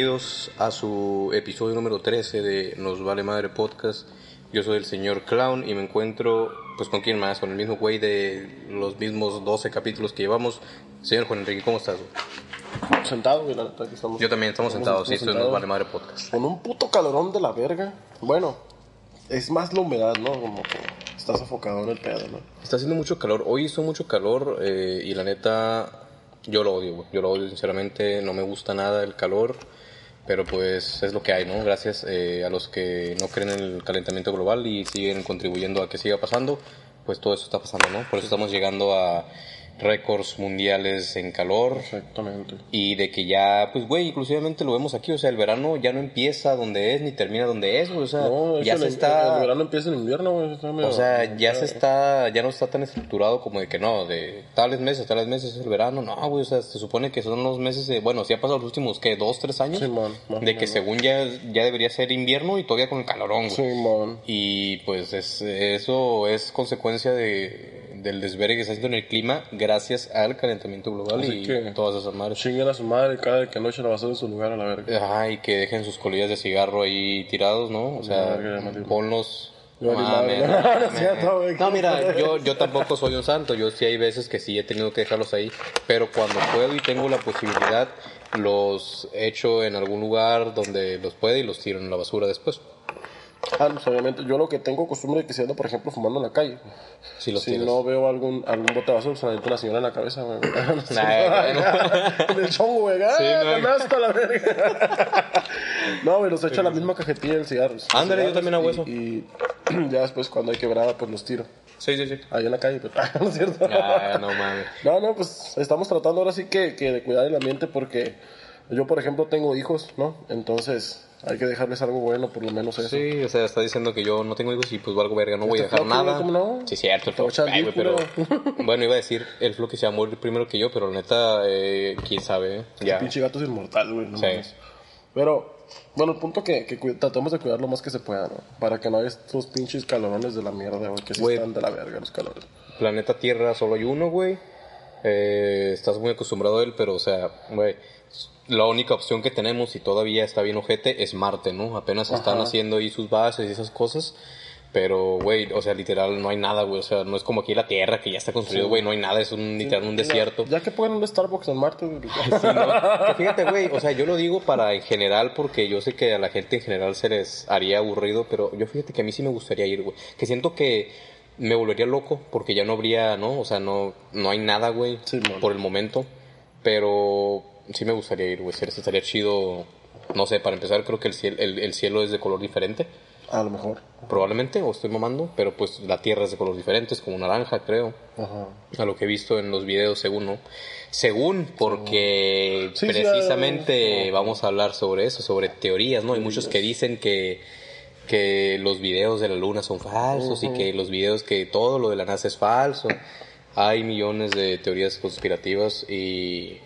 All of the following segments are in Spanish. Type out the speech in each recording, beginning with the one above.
bienvenidos a su episodio número 13 de Nos Vale Madre Podcast. Yo soy el señor Clown y me encuentro, pues con quién más, con el mismo güey de los mismos 12 capítulos que llevamos. Señor Juan Enrique, ¿cómo estás? güey? Sentado, güey, aquí estamos. Yo también, estamos sentados, sí, esto es Nos. Vale Madre Podcast. Con un puto calorón de la verga. Bueno, es más la humedad, ¿no? Como que está sofocador el pedo, ¿no? Está haciendo mucho calor, hoy hizo mucho calor eh, y la neta, yo lo odio, güey. Yo lo odio, sinceramente, no me gusta nada el calor. Pero pues es lo que hay, ¿no? Gracias eh, a los que no creen en el calentamiento global y siguen contribuyendo a que siga pasando, pues todo eso está pasando, ¿no? Por eso estamos llegando a récords mundiales en calor Exactamente. y de que ya, pues güey, inclusivamente lo vemos aquí, o sea, el verano ya no empieza donde es ni termina donde es, güey, o sea, No, ya se el, está... el verano empieza en invierno, güey. está medio- O sea, ya se está, ya no está tan estructurado como de que no, de tales meses, tales meses es el verano, no, güey, o sea, se supone que son los meses de, bueno, si ha pasado los últimos, ¿qué? ¿Dos, tres años? Más o de que según ya, ya debería ser invierno y todavía con el calorón, güey. Simón. Y pues es, eso es consecuencia de, del desvergue que está haciendo en el clima gracias al calentamiento global Así y que- todas esas madres. Chinguen a su madre cada que no eche la basura en su lugar a la verga. Ajá, y que dejen sus colillas de cigarro ahí tirados, ¿no? O sea, verga, ponlos. Yo. No, mira, yo, yo tampoco soy un santo. Yo sí hay veces que sí he tenido que dejarlos ahí. Pero cuando puedo y tengo la posibilidad, los echo en algún lugar donde los puede y los tiro en la basura después. Ah, pues obviamente, yo lo que tengo costumbre de que si ando, por ejemplo, fumando en la calle. Si Si no veo algún, algún bote de basura, se una señora en la cabeza, güey. Nah, Del chongo, güey. ¡Ah, Sí, no. ganaste a la verga! no, güey, los echo a la misma cajetilla del cigarro. Ándale, yo también hago eso. Y, y ya después, cuando hay quebrada, pues los tiro. Sí, sí, sí. Ahí en la calle, pero no es cierto. Ah, no mames. No, no, pues estamos tratando ahora sí que, que de cuidar el ambiente porque yo, por ejemplo, tengo hijos, ¿no? Entonces hay que dejarles algo bueno, por lo menos eso. Sí, o sea, está diciendo que yo no tengo hijos y pues valgo verga, no voy a dejar nada. ¿cómo no? Sí, cierto, el Ay, el culo. pero bueno, iba a decir el floqui se va a morir primero que yo, pero la neta, eh, quién sabe, eh, ya. Pinche gato es inmortal, güey. no Sí. mames. Pero, bueno, el punto que, que tratemos de cuidar lo más que se pueda, ¿no? Para que no haya estos pinches calorones de la mierda, güey, que sí están de la verga los calores. Planeta Tierra solo hay uno, güey. Eh, estás muy acostumbrado a él, pero o sea, güey, la única opción que tenemos y todavía está bien ojete es Marte, ¿no? Apenas están Ajá. haciendo ahí sus bases y esas cosas. Pero, güey, o sea, literal, no hay nada, güey. O sea, no es como aquí la Tierra que ya está construido, güey. No hay nada, es un, literal un desierto. Ya que ponen un Starbucks en Marte, güey. Sí, ¿no? Que fíjate, güey, o sea, yo lo digo para en general porque yo sé que a la gente en general se les haría aburrido, pero yo fíjate que a mí sí me gustaría ir, güey. Que siento que me volvería loco porque ya no habría, ¿no? O sea, no, no hay nada, güey, Sí, por el momento, pero sí me gustaría ir, güey. Estaría chido, no sé, para empezar creo que el cielo, el, el cielo es de color diferente, A lo mejor. probablemente, o estoy mamando, pero pues la tierra es de color diferente, es como naranja, creo. Ajá. a lo que he visto en los videos según no según porque Sí, precisamente vamos a hablar sobre eso sobre teorías no hay muchos que dicen que que los videos de la luna son falsos y que los videos que todo lo de la NASA es falso. Hay millones de teorías conspirativas y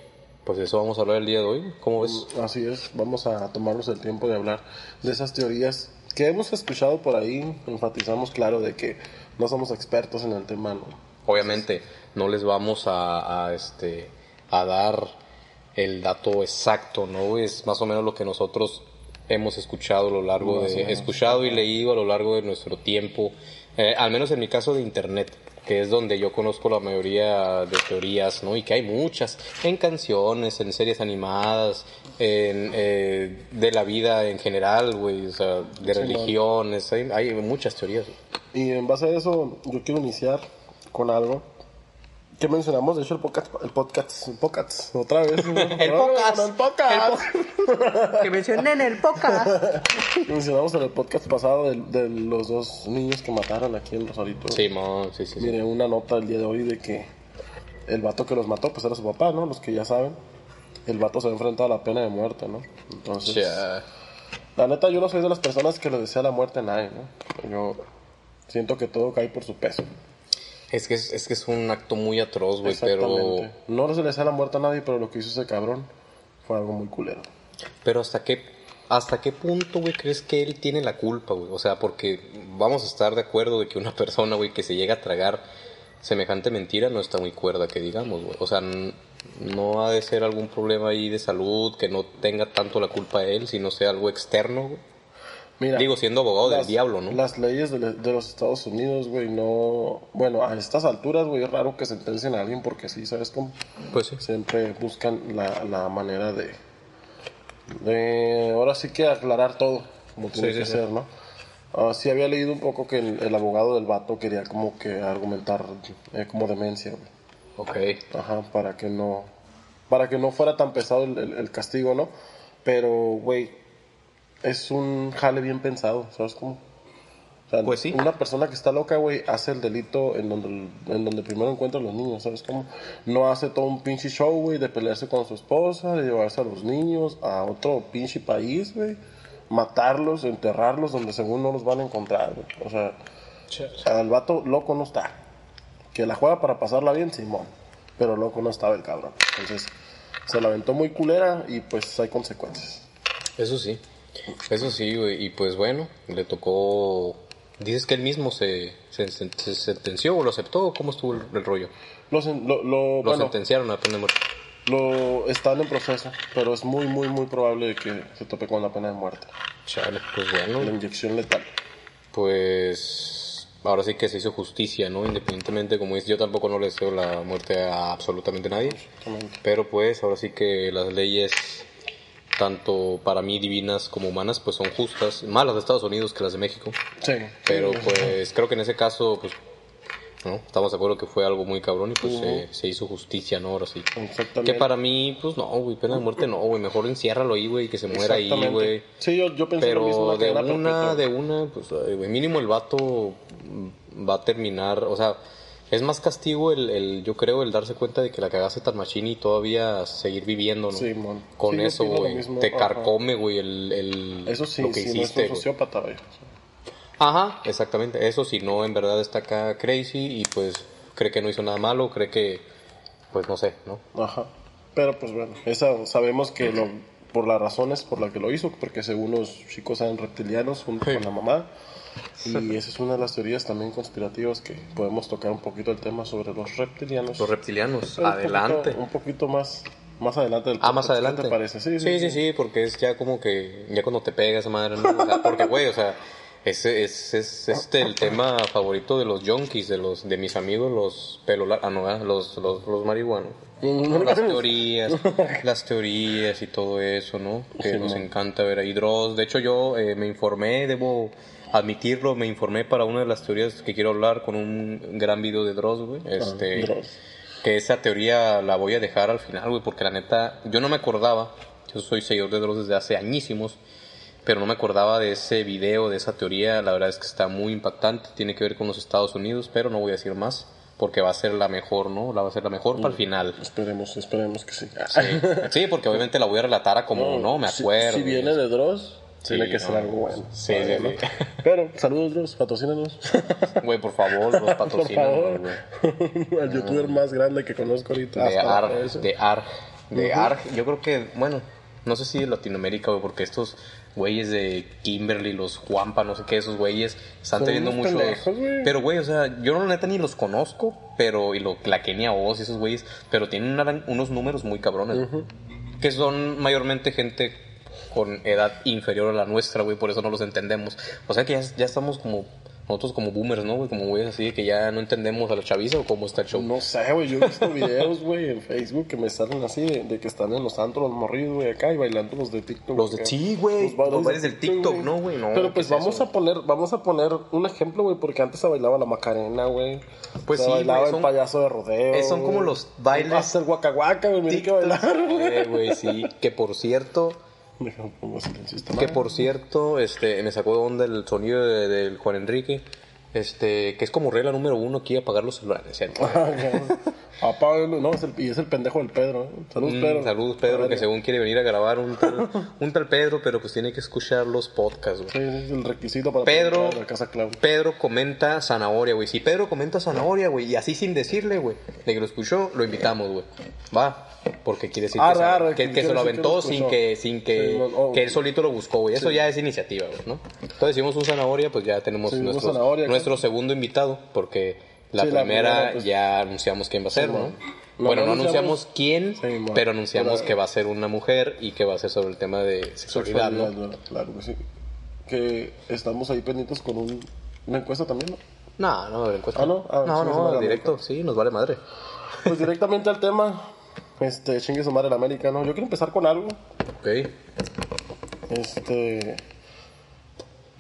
pues de eso vamos a hablar el día de hoy cómo ves Así es, vamos a tomarnos el tiempo de hablar de esas teorías que hemos escuchado por ahí. Enfatizamos, claro, de que no somos expertos en el tema, ¿no? obviamente no les vamos a, a, este a dar el dato exacto no es más o menos lo que nosotros hemos escuchado a lo largo de escuchado y leído a lo largo de nuestro tiempo eh, al menos en mi caso de internet que es donde yo conozco la mayoría de teorías, ¿no? Y que hay muchas, en canciones, en series animadas, en, eh, de la vida en general, güey, o sea, de Sí, religiones, hay, hay muchas teorías. Y en base a eso, yo quiero iniciar con algo que mencionamos, de hecho, el podcast, el podcast, el podcast, otra vez. El podcast. El podcast. que mencioné en el podcast. mencionamos en el podcast pasado de, de los dos niños que mataron aquí en Rosarito. Sí, mon, sí, sí, sí. Miré una nota el día de hoy de que el vato que los mató, pues era su papá, ¿no? Los que ya saben. El vato se ha enfrentado a la pena de muerte, ¿no? Entonces, Ya. la neta, yo no soy de las personas que le desea la muerte a nadie, ¿no? Yo siento que todo cae por su peso. Es que es, es que es un acto muy atroz, güey, pero. No se le desea la muerte a nadie, pero lo que hizo ese cabrón fue algo muy culero. pero hasta qué hasta qué punto, güey, crees que él tiene la culpa, güey. O sea, porque vamos a estar de acuerdo de que una persona, güey, que se llega a tragar semejante mentira no está muy cuerda que digamos, güey. O sea, no ha de ser algún problema ahí de salud, que no tenga tanto la culpa él, sino sea algo externo, güey. Mira, Digo, siendo abogado del las- diablo, ¿no? Las leyes de, de los Estados Unidos, güey, no... Bueno, a estas alturas, güey, es raro que sentencien a alguien porque sí, ¿sabes cómo? Pues sí. Siempre buscan la, la manera de... de... Ahora sí que aclarar todo, como tiene Sí, que sí, ser, ¿no? Ah, sí había leído un poco que el, el abogado del vato quería como que argumentar eh, como demencia, güey. Ok. Ajá, para que no... Para que no fuera tan pesado el, el- el castigo, ¿no? Pero, güey, es un jale bien pensado, ¿sabes cómo? O sea, Pues sí. Una persona que está loca, güey, hace el delito en donde, en donde primero encuentra a los niños, ¿sabes cómo? No hace todo un pinche show, güey, de pelearse con su esposa, de llevarse a los niños a otro pinche país, güey. Matarlos, enterrarlos donde según no los van a encontrar, güey. O sea, al vato loco no está. Que la juega para pasarla bien, Simón. Pero loco no estaba el cabrón. Entonces, se la aventó muy culera y pues hay consecuencias. Eso sí. Eso sí, güey. Y pues bueno, le tocó... Dices que él mismo se, se, se- se sentenció o lo aceptó. ¿Cómo estuvo el, el rollo? Lo, sen- lo, lo- Lo bueno, sentenciaron a pena de muerte. lo están en proceso, pero es muy, muy, muy probable que se tope con la pena de muerte. Chale, pues La bueno. inyección letal. Pues ahora sí que se hizo justicia, ¿no? Independientemente, como dices, yo tampoco no le deseo la muerte a absolutamente nadie. Pero pues ahora sí que las leyes, tanto para mí divinas como humanas, pues son justas. Más las de Estados Unidos que las de México. Sí. Pero pues creo que en ese caso, pues, ¿no? Estamos de acuerdo que fue algo muy cabrón y pues se, se hizo justicia, ¿no? Ahora sí. Exactamente. Que para mí, pues no, güey, pena de muerte no, güey. Mejor enciérralo ahí, güey, que se muera ahí, güey. Sí, yo, yo pensé lo mismo. Pero de una, perpetua. de una, pues, ay, güey, mínimo el vato va a terminar, o sea, es más castigo el, el, yo creo, el darse cuenta de que la cagaste tan machín y todavía seguir viviendo, ¿no? Sí. Con Sí, eso, güey, te ajá. carcome, güey, el, el, Eso sí, lo que sí, no es hiciste, un güey. sociópata, güey. Ajá, exactamente. Eso si no, en verdad está acá crazy y pues cree que no hizo nada malo, cree que, pues no sé, ¿no? Ajá. Pero pues bueno, esa sabemos que lo, por las razones por las que lo hizo, porque según los chicos eran reptilianos junto con la mamá. Y esa es una de las teorías también conspirativas que podemos tocar un poquito el tema sobre los reptilianos. Los reptilianos, un adelante. poquito- un poquito más, más adelante del Ah, más podcast, ¿qué adelante. te parece? Sí, sí, sí, sí, porque es ya como que, ya cuando te pega esa madre, ¿no? O sea, porque, güey, o sea, ese es, es este el tema favorito de los junkies, de los, de mis amigos, los pelo ah, no, ¿verdad? los, los, los marihuanos. Las teorías, las teorías y todo eso, ¿no? Que Sí, nos no. encanta ver ahí Dross. De hecho, yo eh, me informé, debo admitirlo, me informé para una de las teorías que quiero hablar con un gran video de Dross, güey. Este, Dross. que esa teoría la voy a dejar al final, güey, porque la neta, yo no me acordaba, yo soy seguidor de Dross desde hace añísimos, pero no me acordaba de ese video, de esa teoría, la verdad es que está muy impactante, tiene que ver con los Estados Unidos, pero no voy a decir más, porque va a ser la mejor, ¿no? La va a ser la mejor para el final. Esperemos, esperemos que sí. Sí, Sí, porque obviamente la voy a relatar a como, no, me Si- acuerdo. Si, viene de Dross, Sí, tiene que ser algo bueno. Sí, sí, ¿no? sí. Pero, saludos Dross, patrocínanos. Güey, por favor, los favor. güey. El youtuber más grande que conozco ahorita. de eso. de ARG, de ARG, yo creo que, bueno, no sé si de Latinoamérica, güey, porque estos güeyes de Kimberly, los Juanpa, no sé qué, esos güeyes, están Son teniendo güey. Pero, güey, o sea, yo no neta ni los conozco, pero, y lo, la Kenia Oz y esos güeyes, pero tienen una- unos números muy cabrones, güey, que son mayormente gente con edad inferior a la nuestra, güey, por eso no los entendemos. O sea que ya, ya estamos como, nosotros como boomers, ¿no, güey? Como güeyes así, que ya no entendemos a la chaviza o cómo está el show. No sé, güey, yo he visto videos, güey, en Facebook que me salen así de, de que están en los antros los morridos, güey, acá y bailando los de TikTok. Los de- acá. sí, güey, los bailes del TikTok, ¿no, güey? No, Pero ¿qué pues es vamos eso? a poner, vamos a poner un ejemplo, güey, porque antes se bailaba la Macarena, güey. Pues se sí, bailaba el son- payaso de rodeo. son como los bailes- Hasta el güey, mira que bailar. Eh, güey, sí, que por cierto, Déjame pongo silencio esta que madre. por cierto, este, me sacó de onda el sonido de- del Juan Enrique, este, que es como regla número uno aquí apagar los celulares, ¿cierto? Ah, ya. Apáguenlo, no, es el, y es el pendejo del Pedro. ¿eh? Saludos, Mm, Pedro. saludos Pedro, que según quiere venir a grabar un tal, un tal Pedro, pero pues tiene que escuchar los podcasts, güey. Sí, es el requisito para Pedro, la casa Claudia. Pedro comenta zanahoria, güey. Si Pedro comenta zanahoria, güey, y así sin decirle, güey, de que lo escuchó, lo invitamos, güey. Va, porque quiere decir que, Arre, se- arre, que, se lo que aventó sin que, sin que, Sí, no, oh, que él solito lo buscó, güey. Eso ya es iniciativa, güey, ¿no? Entonces, decimos un zanahoria, pues ya tenemos Sí, nuestro, zanahoria, nuestro segundo invitado, porque La primera pues, ya anunciamos quién va a ser, ¿no? bueno, no anunciamos- quién, pero anunciamos que va a ser una mujer y que va a ser sobre el tema de sexualidad, ¿no? Claro que sí. Que estamos ahí pendientes con un, una encuesta también, ¿no? No, no, encuesta. Ah, ¿no? Ah, no, no, directo, sí, nos vale madre. Pues directamente al tema. Este, chingue su madre la América, ¿no? Yo quiero empezar con algo. Ok. Este.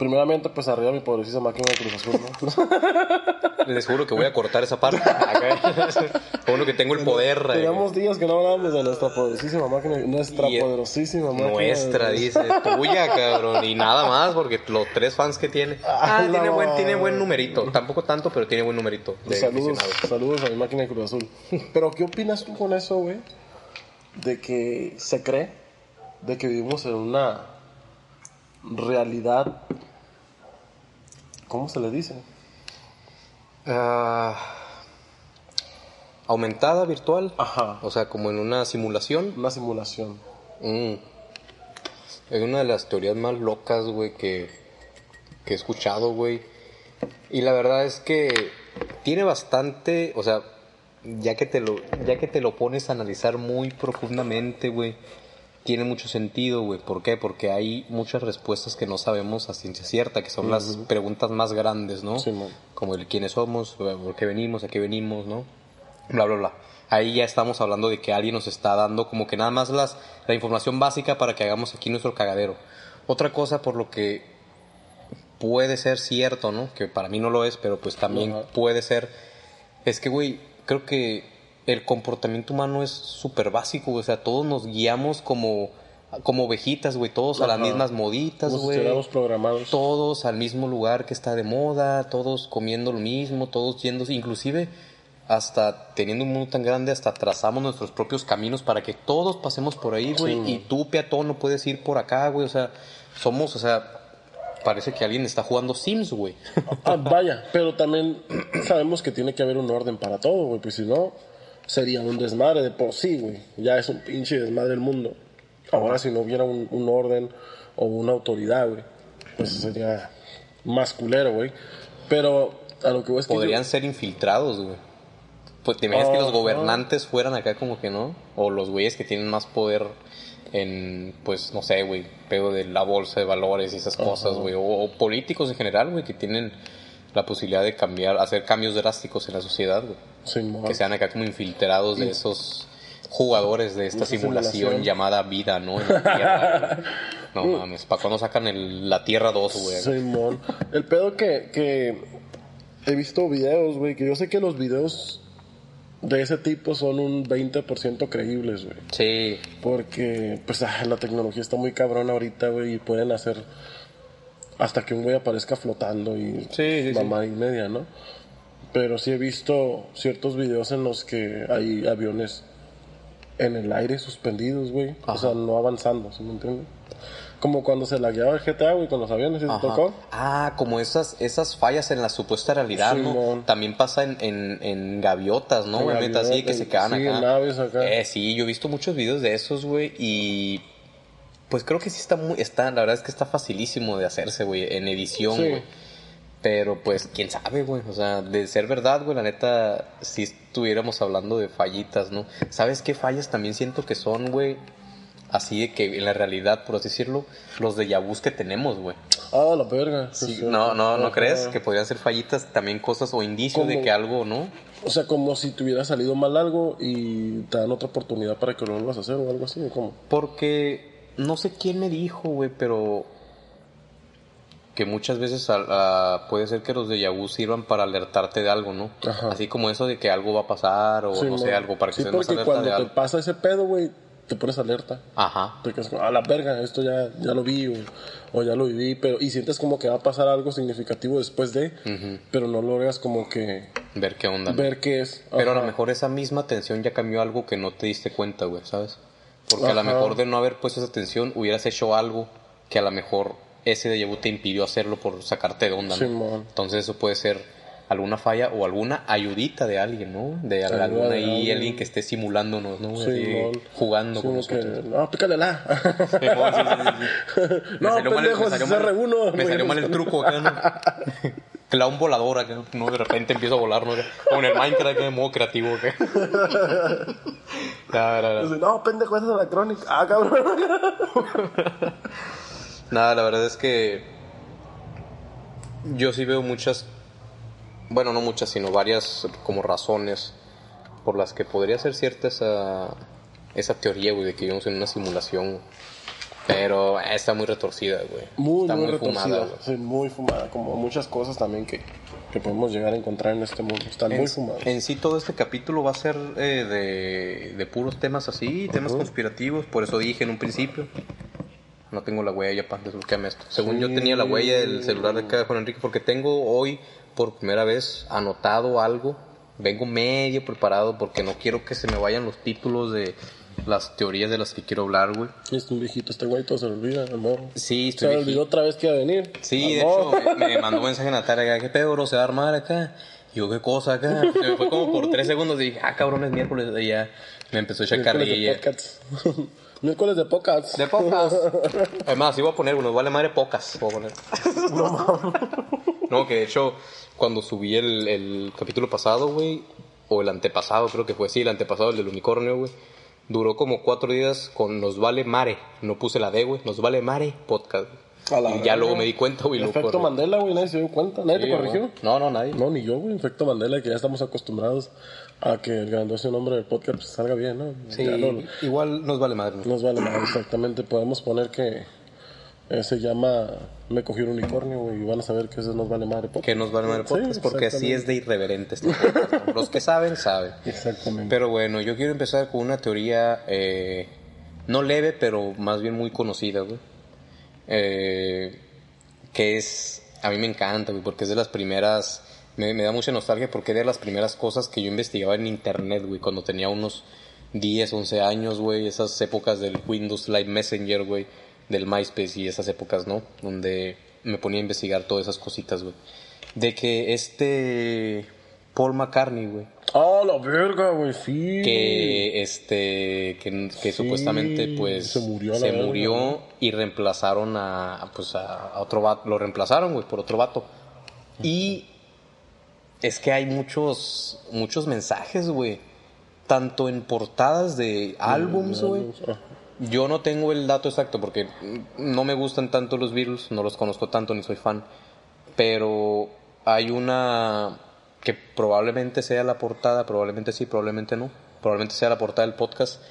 Primeramente, pues arriba mi pobrecita máquina de Cruz Azul, ¿no? Les juro que voy a cortar esa parte. Bueno, que tengo el poder. eh, Teníamos días que no hablábamos de nuestra poderosísima máquina, nuestra Y- poderosísima máquina. Nuestra, de- dice, tuya, cabrón, y nada más, porque los tres fans que tiene. Ah, Ah, tiene buen, tiene buen numerito, tampoco tanto, pero tiene buen numerito. de Saludos, saludos a mi máquina de Cruz Azul. Pero, ¿qué opinas tú con eso, güey? De que se cree de que vivimos en una realidad. ¿Cómo se le dice? Ah, aumentada, virtual. Ajá. O sea, como en una simulación. Una simulación. Mm. Es una de las teorías más locas, güey, que, que he escuchado, güey. Y la verdad es que tiene bastante, o sea, ya que te lo, ya que te lo pones a analizar muy profundamente, güey, tiene mucho sentido, güey. ¿Por qué? Porque hay muchas respuestas que no sabemos a ciencia cierta, que son las preguntas más grandes, ¿no? Simón. Como el quiénes somos, por qué venimos, a qué venimos, ¿no? Bla, bla, bla. Ahí ya estamos hablando de que alguien nos está dando como que nada más las, la información básica para que hagamos aquí nuestro cagadero. Otra cosa por lo que puede ser cierto, ¿no? Que para mí no lo es, pero pues también puede ser. Es que, güey, creo que el comportamiento humano es súper básico, güey. O sea, todos nos guiamos como, como ovejitas, güey. Todos a las mismas moditas, si güey. programados. Todos al mismo lugar que está de moda, todos comiendo lo mismo, todos yendo, inclusive hasta teniendo un mundo tan grande, hasta trazamos nuestros propios caminos para que todos pasemos por ahí, güey. Sí. y tú, peatón, no puedes ir por acá, güey. O sea, somos, o sea, parece que alguien está jugando Sims, güey. Ah, vaya, pero también sabemos que tiene que haber un orden para todo, güey. Pues si no, sería un desmadre de por sí, güey. Ya es un pinche desmadre el mundo. Ahora, si no hubiera un, un orden o una autoridad, güey, pues sería más culero, güey. Pero a lo que voy es que. yo- Podrían ser infiltrados, güey. Pues te imaginas que los gobernantes fueran acá como que no, o los güeyes que tienen más poder en, pues no sé, güey, pedo de la bolsa de valores y esas cosas, güey, o, o políticos en general, güey, que tienen la posibilidad de cambiar, hacer cambios drásticos en la sociedad, güey. Simón. Que sean acá como infiltrados de esos jugadores de esta simulación, simulación. llamada vida, ¿no? En la Tierra, no mames, ¿para cuándo sacan el, la Tierra 2, güey? Simón. El pedo que, que he visto videos, güey, que yo sé que los videos de ese tipo son un 20% creíbles, güey. Sí, Porque, pues, ah, la tecnología está muy cabrona ahorita, güey, y pueden hacer hasta que un güey aparezca flotando y Sí, sí, sí. mamá y media, ¿no? Pero sí he visto ciertos videos en los que hay aviones en el aire suspendidos, güey. O sea, no avanzando, ¿sí me entiendes? Como cuando se lagueaba el GTA, güey, con los aviones, ¿sí te Ajá. tocó? Ah, como esas, esas fallas en la supuesta realidad, ¿no? Simón. También pasa en, en, en gaviotas, ¿no? Güey? Así que se quedan sí, acá. en naves acá. Eh, sí, yo he visto muchos videos de esos, güey, y pues creo que sí está muy, está, la verdad es que está facilísimo de hacerse, güey, en edición, Sí. güey. Pero pues, quién sabe, güey. O sea, de ser verdad, güey, la neta, si estuviéramos hablando de fallitas, ¿no? ¿Sabes qué fallas también siento que son, güey? Así de que en la realidad, por así decirlo, los de vus que tenemos, güey. Ah, la verga. Sí, no, no, ¿no crees? Que podrían ser fallitas también cosas o indicios de que algo, ¿no? O sea, como si te hubiera salido mal algo y te dan otra oportunidad para que lo vuelvas a hacer o algo así, ¿o cómo? Porque no sé quién me dijo, güey, pero que muchas veces a- a- puede ser que los de Yahoo sirvan para alertarte de algo, ¿no? Ajá. Así como eso de que algo va a pasar o Sí, no sé, algo para que sí, más porque alerta cuando de te algo. pasa ese pedo, güey, te pones alerta. Ajá. Te quedas como, a la verga, esto ya, ya lo vi o, o ya lo viví, pero y sientes como que va a pasar algo significativo después de, pero no logras como que Ver qué onda. ¿no? ver qué es. Pero a lo Ajá. mejor esa misma atención ya cambió algo que no te diste cuenta, güey, ¿sabes? Porque a lo Ajá. mejor de no haber puesto esa atención hubieras hecho algo que a lo mejor ese de vu te impidió hacerlo por sacarte de onda, ¿no? Simón. Entonces eso puede ser alguna falla o alguna ayudita de alguien, ¿no? De Ayuda alguna de ahí, alguien. alguien que esté simulándonos, ¿no? Así, Simón. jugando Sí, con como que, nosotros. no, pícale la. Sí, sí, sí, sí. No, salió mal el- pendejo, mal- R1. Me salió mal el truco acá, ¿no? la un volador acá, ¿no? De repente empiezo a volar, ¿no? Como en el Minecraft, de modo creativo, acá. Nada, nada, Dice, no, pendejo, esa es la crónica. Ah, cabrón. Nada, la verdad es que yo sí veo muchas, bueno, no muchas, sino varias como razones por las que podría ser cierta esa, esa teoría, güey, de que vivimos en una simulación. Pero está muy retorcida, güey. Muy, está muy, muy, retorcida. fumada, güey. Sí, muy fumada. Como muchas cosas también que, que podemos llegar a encontrar en este mundo. Están muy fumadas. en sí todo este capítulo va a ser eh, de, de puros temas así, temas conspirativos, por eso dije en un principio. No tengo la huella, pa, desbloqueame esto. Según yo Sí. tenía la huella del celular de acá de Juan Enrique, porque tengo hoy por primera vez anotado algo. Vengo medio preparado porque no quiero que se me vayan los títulos de las teorías de las que quiero hablar, güey. Es un viejito, este güey todo se le olvida, amor. Sí, Se estoy le viejito. olvidó otra vez que iba a venir. Sí, de hecho, me, mandó un mensaje Natalia, ¿qué pedo, bro? ¿Se va a armar acá? Y yo, ¿qué cosa acá? Se me fue como por tres segundos y dije, ah, cabrón, es miércoles. Y ya me empezó a echar carrilla. Miércoles de podcasts. De pocas. Además, iba a poner uno, vale madre pocas. Voy a poner. No, que de hecho, cuando subí el, el capítulo pasado, güey, o el antepasado, creo que fue, sí, el antepasado, el del unicornio, güey, duró como cuatro días con Nos Vale Mare. No puse la D, güey, Nos Vale Mare Podcast. A la Y ya luego me di cuenta, güey, lo Efecto corrí. Mandela, güey, nadie se dio cuenta. Nadie Sí, te corrigió. güey. No, no, nadie. No, ni yo, güey. Efecto Mandela, que ya estamos acostumbrados a que el grandioso nombre del podcast pues, salga bien, ¿no? Sí, no- igual nos vale madre. ¿no? nos vale más, exactamente. Podemos poner que eh, se llama Me cogió un unicornio, güey, y van a saber que ese nos vale madre podcast. Que nos vale madre Sí, podcast, porque así es de irreverente este. Los que saben, saben. Exactamente. Pero bueno, yo quiero empezar con una teoría eh, no leve, pero más bien muy conocida, güey. Eh, que es, a mí me encanta, güey, porque es de las primeras, me, me da mucha nostalgia porque es de las primeras cosas que yo investigaba en internet, güey, cuando tenía unos 10, 11 años, güey, esas épocas del Windows Live Messenger, güey, del MySpace y esas épocas, ¿no? Donde me ponía a investigar todas esas cositas, güey. De que este Paul McCartney, güey, ¡Ah, la verga, güey! Sí. que este que, que supuestamente pues se murió a la se verga, murió y reemplazaron a pues a, a otro vato lo reemplazaron güey por otro vato y es que hay muchos muchos mensajes güey tanto en portadas de álbums güey yo no tengo el dato exacto porque no me gustan tanto los Beatles, no los conozco tanto ni soy fan, pero hay una que probablemente sea la portada, probablemente sí, probablemente no, probablemente sea la portada del podcast.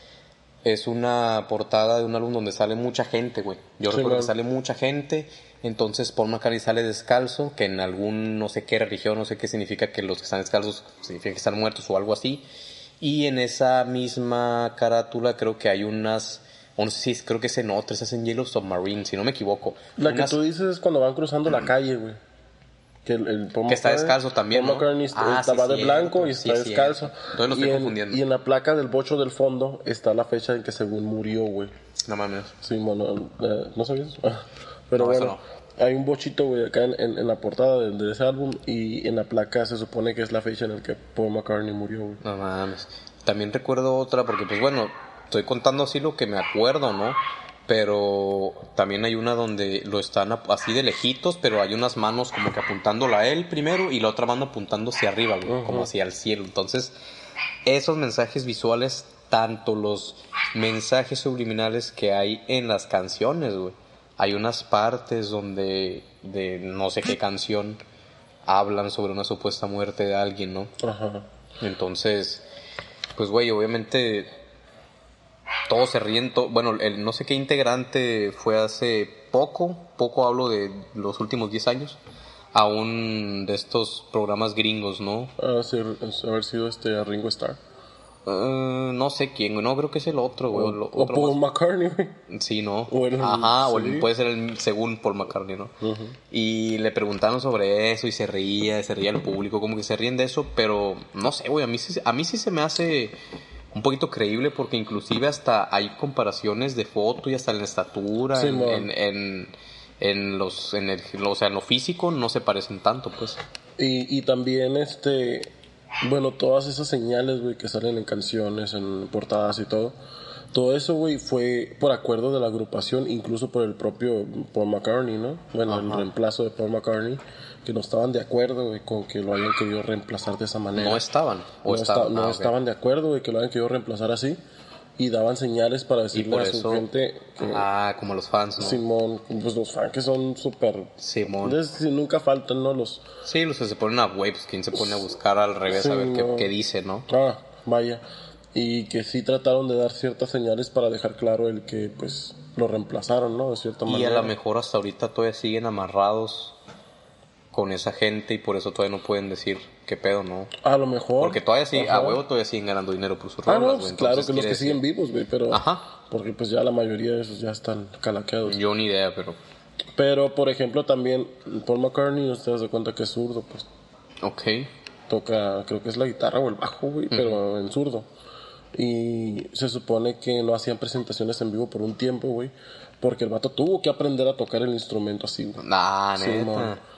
Es una portada de un álbum donde sale mucha gente, güey. Yo Sí, recuerdo claro. que sale mucha gente, entonces Paul McCartney sale descalzo, que en algún no sé qué religión, no sé qué significa que los que están descalzos significa que están muertos o algo así. Y en esa misma carátula creo que hay unas, o no sé si creo que es en otra, esa es en Yellow Submarine, si no me equivoco. La que Unas- tú dices es cuando van cruzando la calle, güey. Que, el, el Paul Que está descalzo también, Paul ¿no? McCartney está- Ah, estaba sí, de cierto. blanco y Sí, está cierto. descalzo. Entonces lo estoy y, en, confundiendo. y en la placa del bocho del fondo está la fecha en que según murió, güey. No mames. Sí, bueno, eh, ¿no sabías? Pero No, bueno, hay un bochito, güey, acá en, en- en la portada de, de ese álbum y en la placa se supone que es la fecha en la que Paul McCartney murió, güey. No mames. También recuerdo otra, porque pues bueno, estoy contando así lo que me acuerdo, ¿no? Pero también hay una donde lo están así de lejitos, pero hay unas manos como que apuntándola a él primero y la otra mano apuntando hacia arriba, güey, como hacia el cielo. Entonces, esos mensajes visuales, tanto los mensajes subliminales que hay en las canciones, güey. Hay unas partes donde de no sé qué canción hablan sobre una supuesta muerte de alguien, ¿no? Ajá. Entonces, pues güey, obviamente todos se ríen, to- bueno, el no sé qué integrante fue hace poco, poco hablo de los últimos 10 años, a un de estos programas gringos, ¿no? Ah, sí, haber sido este Ringo Starr. Eh, no sé quién, no creo que es el otro, güey. O, o lo- o otro Paul más- McCartney, güey. Sí, ¿no? o el- Ajá, o el- sí. puede ser el según Paul McCartney, ¿no? Y le preguntaron sobre eso y se reía, se reía el público, como que se ríen de eso, pero no sé, güey, a mí, sí, a mí sí se me hace un poquito creíble porque inclusive hasta hay comparaciones de foto y hasta en la estatura, Sí, en, en, en, en los, en el, o sea, en lo físico no se parecen tanto, pues. Y, y también, este, bueno, todas esas señales, güey, que salen en canciones, en portadas y todo. Todo eso, güey, fue por acuerdo de la agrupación, incluso por el propio Paul McCartney, ¿no? Bueno, el reemplazo de Paul McCartney que no estaban de acuerdo, güey, con que lo hayan querido reemplazar de esa manera. No estaban. O no, estaban. esta- no Ah, estaban de acuerdo, güey, que lo hayan querido reemplazar así. Y daban señales para decirle a su eso. gente que Ah, como los fans, ¿no? Simón, pues los fans que son súper... Simón. Es- sí, nunca faltan, ¿no? Los... Sí, los que se ponen a waves, quien se pone a buscar al revés a ver qué, no. qué dice, ¿no? Ah, vaya. Y que sí trataron de dar ciertas señales para dejar claro el que, pues, lo reemplazaron, ¿no? De cierta Y a manera. lo mejor hasta ahorita todavía siguen amarrados con esa gente y por eso todavía no pueden decir qué pedo, ¿no? A lo mejor. Porque todavía sí, Ajá. a huevo todavía siguen ganando dinero por sus Ah, rolas, no, güey. pues, claro que los que siguen vivos, güey, pero... Ajá. Porque pues ya la mayoría de esos ya están calaqueados. Yo ni idea, pero... Pero, por ejemplo, también Paul McCartney, ustedes se cuenta que es zurdo, pues Ok. toca, creo que es la guitarra o el bajo, güey, pero en zurdo. Y se supone que no hacían presentaciones en vivo por un tiempo, güey, porque el vato tuvo que aprender a tocar el instrumento así, güey. Nah, Sí, neta. mon.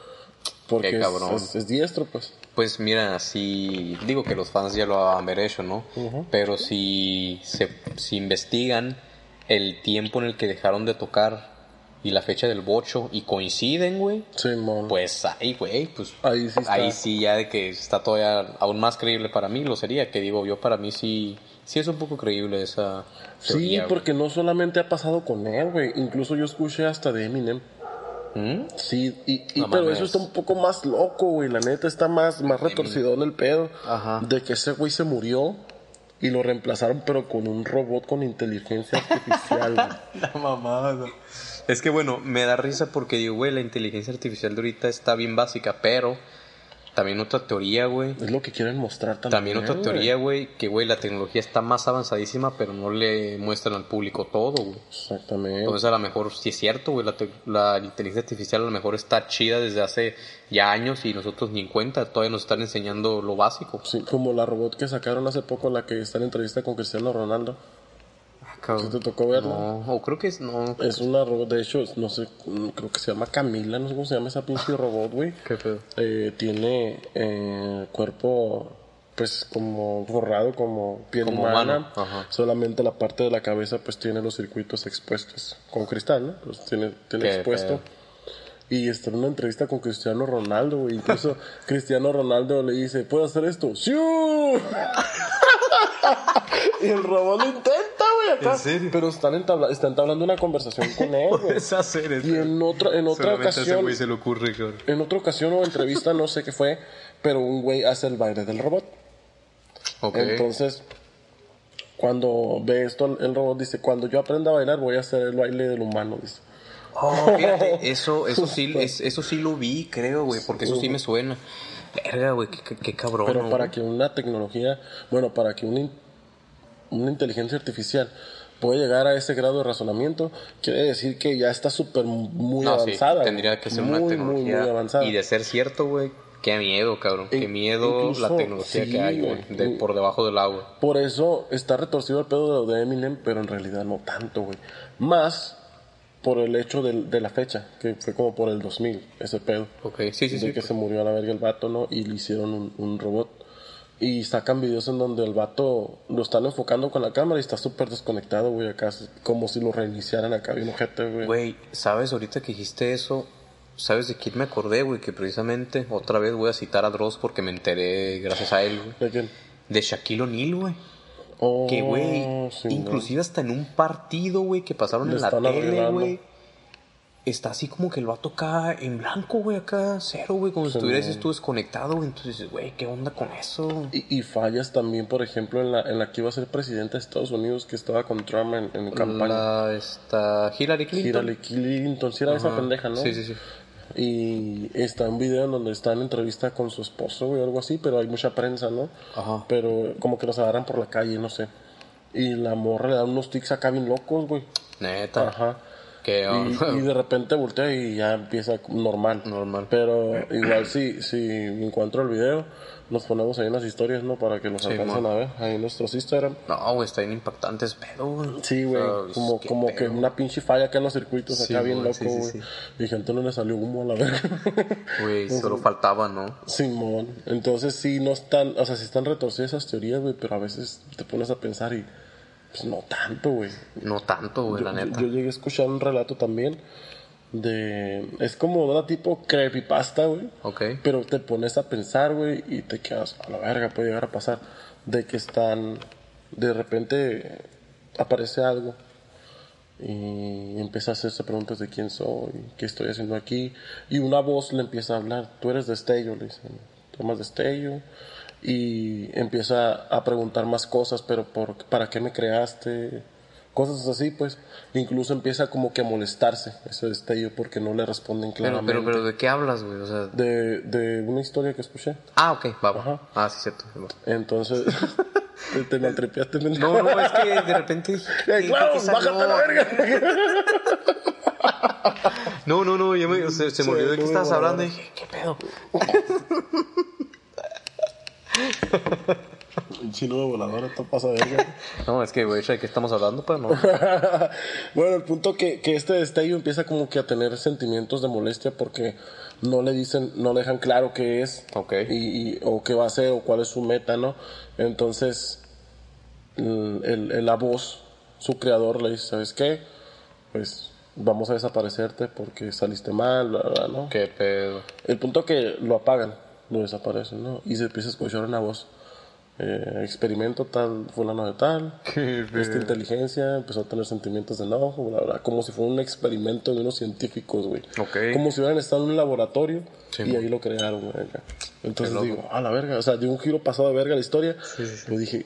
Porque Qué es- cabrón. Es, es diestro, pues. Pues mira, si digo que los fans ya lo han hecho, ¿no? Pero si se si investigan el tiempo en el que dejaron de tocar y la fecha del bocho y coinciden, güey, Sí, mon. pues ahí, güey, pues Ahí sí está. ahí sí ya de que está todavía aún más creíble para mí, lo sería, que digo yo para mí sí sí es un poco creíble esa sí, teoría, porque no solamente ha pasado con él, güey. Incluso yo escuché hasta de Eminem. ¿Mm? Sí, y, y- No pero mames. eso está un poco más loco, güey. La neta está más, más retorcido en el pedo. Ajá. De que ese güey se murió y lo reemplazaron, pero con un robot con inteligencia artificial. La mamada. Es que bueno, me da risa porque digo, güey, la inteligencia artificial de ahorita está bien básica, pero también otra teoría, güey. es lo que quieren mostrar también. También otra teoría, güey, que güey, la tecnología está más avanzadísima, pero no le muestran al público todo, güey. Exactamente. Entonces a lo mejor sí es cierto, güey, la, la inteligencia artificial a lo mejor está chida desde hace ya años y nosotros ni en cuenta, todavía nos están enseñando lo básico. Sí, como la robot que sacaron hace poco, la que está en entrevista con Cristiano Ronaldo. ¿Sí te tocó verla? No, o creo que es, no. Es una robot, de hecho, no sé, mm, creo que se llama Camila, no sé cómo se llama esa pinche robot, güey. ¿Qué pedo? Eh, tiene eh, cuerpo, pues, como forrado, como piel Como humana. ajá. Solamente la parte de la cabeza, pues, tiene los circuitos expuestos con cristal, ¿no? Pues tiene, tiene expuesto. pedo. Y está en una entrevista con Cristiano Ronaldo, güey. Incluso Cristiano Ronaldo le dice, ¿puedo hacer esto? ¡Sí! y el robot lo intenta, güey, acá. ¿En serio? Pero están, entabla- está entablando una conversación con él, güey. Hacer. Y en otra, en otra Solamente ese ocasión, güey se le ocurre, cabrón. en otra ocasión o entrevista, no sé qué fue, pero un güey hace el baile del robot. Entonces, cuando ve esto, el robot dice, cuando yo aprenda a bailar, voy a hacer el baile del humano, dice. Oh, fíjate, eso, eso sí, es- eso sí lo vi, creo, güey, porque eso sí me suena. Verga, güey, qué, qué- qué cabrón. Pero para que una tecnología, bueno, para que una, una inteligencia artificial pueda llegar a ese grado de razonamiento, quiere decir que ya está súper muy No, avanzada. tendría que ser muy, una tecnología. Muy, muy avanzada. Y de ser cierto, güey, qué miedo, cabrón. Qué miedo incluso, la tecnología sí, que hay, güey, de- por debajo del agua. Por eso está retorcido el pedo de Eminem, pero en realidad no tanto, güey. Más por el hecho del- de, la fecha, que fue como por el 2000, ese pedo. Ok, sí, sí, de sí. que se murió a la verga el vato, ¿no? Y le hicieron un, un robot. Y sacan videos en donde el vato lo están enfocando con la cámara y está súper desconectado, güey, acá. Como si lo reiniciaran acá, bien ojete, güey. Güey, ¿sabes? Ahorita que dijiste eso, ¿sabes de quién me acordé, güey? Que precisamente, otra vez voy a citar a Dross porque me enteré gracias a él, güey. ¿De quién? De Shaquille O'Neal, güey. Oh, Que, güey, sí, inclusive hasta en un partido, güey, que pasaron Le en la tele, güey. Está así como que el vato acá en blanco, güey, acá cero, güey, como si Sí, estuviera no. dices tú desconectado, güey. Entonces, güey, ¿qué onda con eso? Y, y fallas también, por ejemplo, en la, en la que iba a ser presidente de Estados Unidos, que estaba con Trump en, en campaña. La, esta, Hillary Clinton. Hillary Clinton, sí era esa pendeja, ¿no? Sí, sí, sí. Y está un video en donde está en entrevista con su esposo, güey, algo así, pero hay mucha prensa, ¿no? Ajá. Pero como que los agarran por la calle, no sé. Y la morra le da unos tics acá bien locos, güey. Neta. Ajá. Que, Y, y de repente voltea y ya empieza normal. Normal. Pero igual si, si encuentro el video, nos ponemos ahí en las historias, ¿no? Para que nos Sí, alcancen mon. a ver ahí en nuestros Instagram. No, güey, está bien impactante ese pedo, güey. Sí, güey, O sea, como, como que una pinche falla acá en los circuitos, Sí, acá bien loco, güey. sí. Y gente no le salió humo a la verga. Güey, solo faltaba, ¿no? Simón. Entonces sí no están, o sea, sí están retorcidas esas teorías, güey, pero a veces te pones a pensar y pues no tanto, güey. No tanto, güey, la neta. yo- yo llegué a escuchar un relato también de... Es como una tipo creepypasta, güey. Ok. Pero te pones a pensar, güey, y te quedas, a la verga, puede llegar a pasar. De que están, de repente aparece algo y empieza a hacerse preguntas de quién soy, qué estoy haciendo aquí. Y una voz le empieza a hablar, tú eres destello, le dicen, tomas destello. Y empieza a preguntar más cosas, pero por, ¿para qué me creaste? Cosas así, pues. Incluso empieza como que a molestarse ese destello porque no le responden Pero, claramente. pero, pero, ¿de qué hablas, güey? O sea... De, de una historia que escuché. Ah, ok, va, va. Ajá. Ah, sí, cierto. Entonces, te, te maltripeaste, men. No, no, es que de repente dije... ¡Ey, ¿qué- Klaus, qué salió? bájate la verga! No, no, no, ya me, se, se me olvidó de qué estabas hablando y dije, ¿qué pedo? El chino de voladora, esto pasa de verga. No, es que, güey, ¿de qué estamos hablando? Pero no. bueno, el punto que, que este destello empieza como que a tener sentimientos de molestia porque no le dicen, no le dejan claro qué es. Ok. Y, y- o qué va a hacer o cuál es su meta, ¿no? Entonces, el, el- el- la voz, su creador le dice, ¿sabes qué? Pues vamos a desaparecerte porque saliste mal, bla, bla, ¿no? ¿Qué pedo? El punto que lo apagan, lo desaparecen, ¿no? Y se empieza a escuchar una voz. Eh, experimento tal, fulano de tal. Esta inteligencia empezó a tener sentimientos de enojo, bla, bla, como si fuera un experimento de unos científicos, güey. Como si hubieran estado en un laboratorio Sí, y ahí lo crearon, güey. Entonces digo, a la verga, o sea, dio un giro pasado de verga la historia. Yo dije,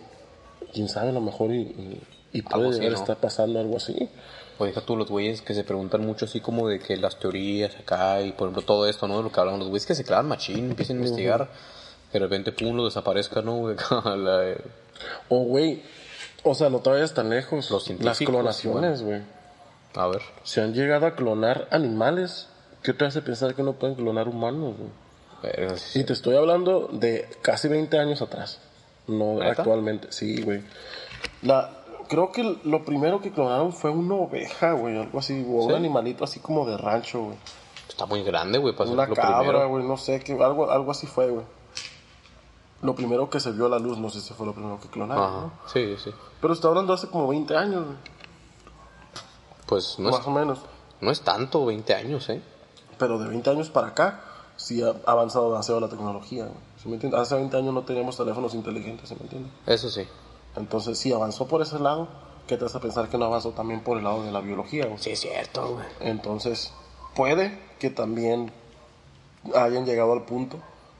quién sabe, a lo mejor y, y, y puede Algo así, llegar a ¿no? estar pasando algo así. O deja tú los güeyes que se preguntan mucho así como de que las teorías acá y por ejemplo todo esto, ¿no? De lo que hablan los güeyes que se clavan machín, empiezan a investigar, de repente pum, lo desaparezca, ¿no? güey? La- O, güey, o sea, no te vayas tan lejos. Los Las clonaciones, güey. a ver. Se han llegado a clonar animales. ¿Qué te hace pensar que no pueden clonar humanos, güey? Y te estoy hablando de casi 20 años atrás. No ¿Neta? actualmente. Sí, güey. La, creo que lo primero que clonaron fue una oveja, güey. Algo así. O un animalito así como de rancho, güey. Está muy grande, güey, para ser Una lo cabra, primero. güey. No sé. qué algo, algo así fue, güey. Lo primero que se vio a la luz, no sé si fue lo primero que clonaron. ¿no? Ajá, sí, sí. Pero está hablando hace como 20 años, güey. Pues no Más es, o menos. no es tanto, 20 años, ¿eh? Pero de 20 años para acá, sí ha avanzado demasiado la tecnología. güey. ¿Sí me entiendes? Hace 20 años no teníamos teléfonos inteligentes, ¿sí me entiendes? Eso sí. Entonces, si avanzó por ese lado, ¿qué te hace pensar que no avanzó también por el lado de la biología? güey? Sí, es cierto, güey. Entonces, puede que también hayan llegado al punto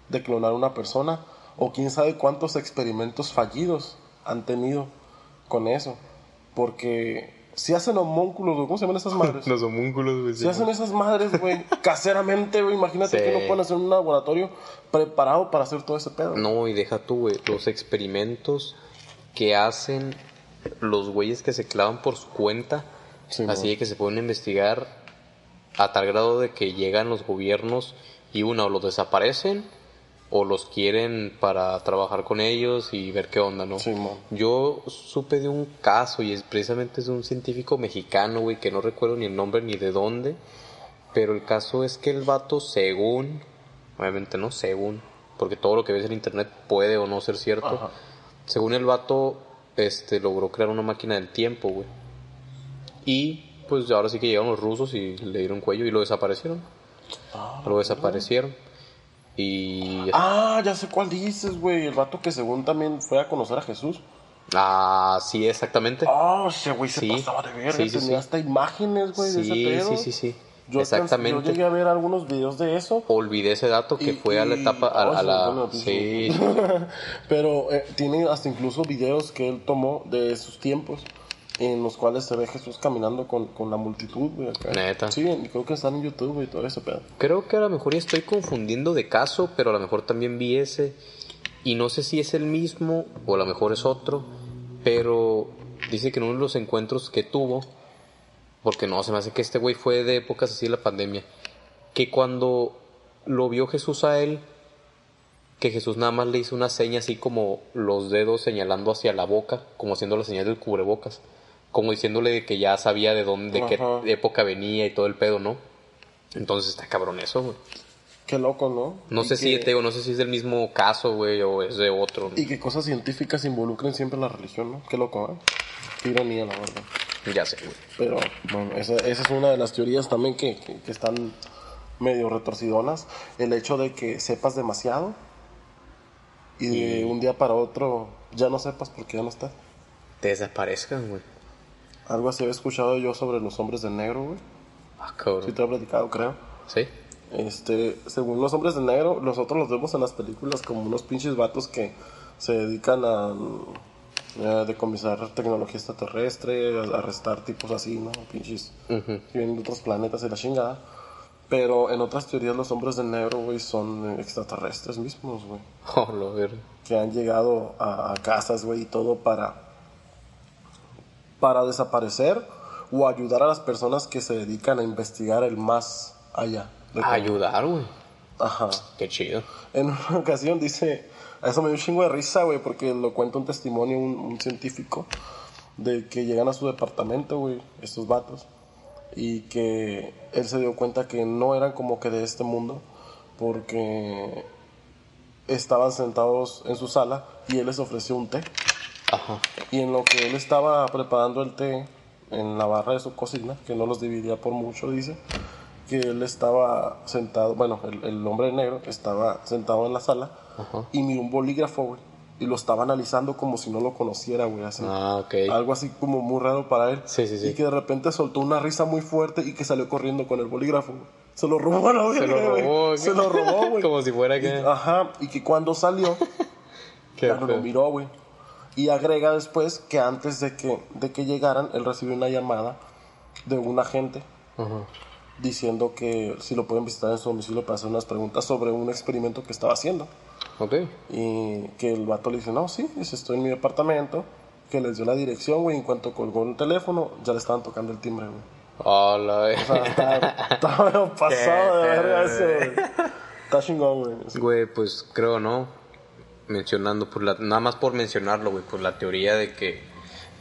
de clonar una persona, o quién sabe cuántos experimentos fallidos han tenido con eso. Porque si hacen homúnculos, güey, ¿cómo se llaman esas madres? Los homúnculos, güey. Si hacen esas madres, güey, caseramente, güey, imagínate Sí. que no pueden hacer un laboratorio preparado para hacer todo ese pedo. No, y deja tú, güey, los experimentos que hacen los güeyes que se clavan por su cuenta, Sí, así de que se pueden investigar a tal grado de que llegan los gobiernos y uno o los desaparecen o los quieren para trabajar con ellos y ver qué onda, ¿no? Sí. Yo supe de un caso y es precisamente es de un científico mexicano, güey, que no recuerdo ni el nombre ni de dónde, pero el caso es que el vato, según, obviamente no según, porque todo lo que ves en internet puede o no ser cierto, Ajá. según el vato, este, logró crear una máquina del tiempo, güey. Y pues ahora sí que llegaron los rusos y le dieron cuello y lo desaparecieron. Ah, Lo desaparecieron. Y... Ah, ya sé cuál dices, güey. El vato que según también fue a conocer a Jesús. Ah, sí, exactamente. Ah, ese güey se Sí. pasaba de verga. Sí, sí, Tenía hasta imágenes, güey, de ese pedo. sí, sí, sí. Yo Exactamente. Yo llegué a ver algunos videos de eso. Olvidé ese dato que Y- fue a la etapa, a, oh, la... la Sí. Pero eh, tiene hasta incluso videos que él tomó de sus tiempos. En los cuales se ve Jesús caminando con, con la multitud, güey. acá. Neta. Sí, creo que están en YouTube, güey, todo ese pedo. creo que a lo mejor ya estoy confundiendo de caso, pero a lo mejor también vi ese. Y no sé si es el mismo o a lo mejor es otro, pero dice que en uno de los encuentros que tuvo, porque no, se me hace que este güey fue de épocas así de la pandemia, que cuando lo vio Jesús a él, que Jesús nada más le hizo una seña así como los dedos señalando hacia la boca, como haciendo la señal del cubrebocas, como diciéndole que ya sabía de dónde, de Ajá. qué época venía y todo el pedo, ¿no? Entonces está cabrón eso, güey. Qué loco, ¿no? No Y sé si te digo, no sé si es del mismo caso, güey, o es de otro. Y que cosas científicas involucren siempre la religión, ¿no? Qué loco, ¿eh? Qué ironía, la verdad. Ya sé, güey. Pero bueno, esa, esa es una de las teorías también que, que, que están medio retorcidonas. El hecho de que sepas demasiado y de un día para otro ya no sepas porque ya no estás. Te desaparezcan, güey. Algo así había escuchado yo sobre los hombres de negro, güey. Ah, Sí cabrón. te he platicado, creo. ¿Sí? Este, según los hombres de negro, nosotros los vemos en las películas como unos pinches vatos que se dedican a, a decomisar tecnología extraterrestre, a arrestar tipos así, ¿no? Pinches Ujú. que vienen de otros planetas y la chingada. Pero en otras teorías los hombres de negro, güey, son extraterrestres mismos, güey. Oh, lo ver. Que han llegado a, a casas, güey, y todo para, para desaparecer o ayudar a las personas que se dedican a investigar el más allá. Ayudar, güey. Ajá. Qué chido. En una ocasión dice, a eso me dio un chingo de risa, güey, porque lo cuenta un testimonio, un, un científico, de que llegan a su departamento, güey, estos vatos, y que él se dio cuenta que no eran como que de este mundo, porque estaban sentados en su sala y él les ofreció un té. Ajá. Y en lo que él estaba preparando el té en la barra de su cocina, que no los dividía por mucho, dice, que él estaba sentado, bueno, el, el hombre negro estaba sentado en la sala Ajá. y miró un bolígrafo, güey, y lo estaba analizando como si no lo conociera, güey, así. Ah. Algo así como muy raro para él. Sí, sí, sí. Y que de repente soltó una risa muy fuerte y que salió corriendo con el bolígrafo. güey. Se lo robó a la Se verga, lo güey. robó. Se lo robó, güey. Como si fuera Y- que. Ajá, y que cuando salió, ya no lo miró, güey. Y agrega después que antes de que, de que llegaran, él recibió una llamada de un agente diciendo que si lo pueden visitar en su domicilio para hacer unas preguntas sobre un experimento que estaba haciendo. Ok. Y que el vato le dice, no, sí, dice, estoy en mi departamento. Que les dio la dirección, güey. En cuanto colgó el teléfono, ya le estaban tocando el timbre, güey. A la O sea, está, pasado de verga güey. Está chingón, güey. Güey, pues creo, ¿no? Mencionando, por la, nada más por mencionarlo, güey, por la teoría de que,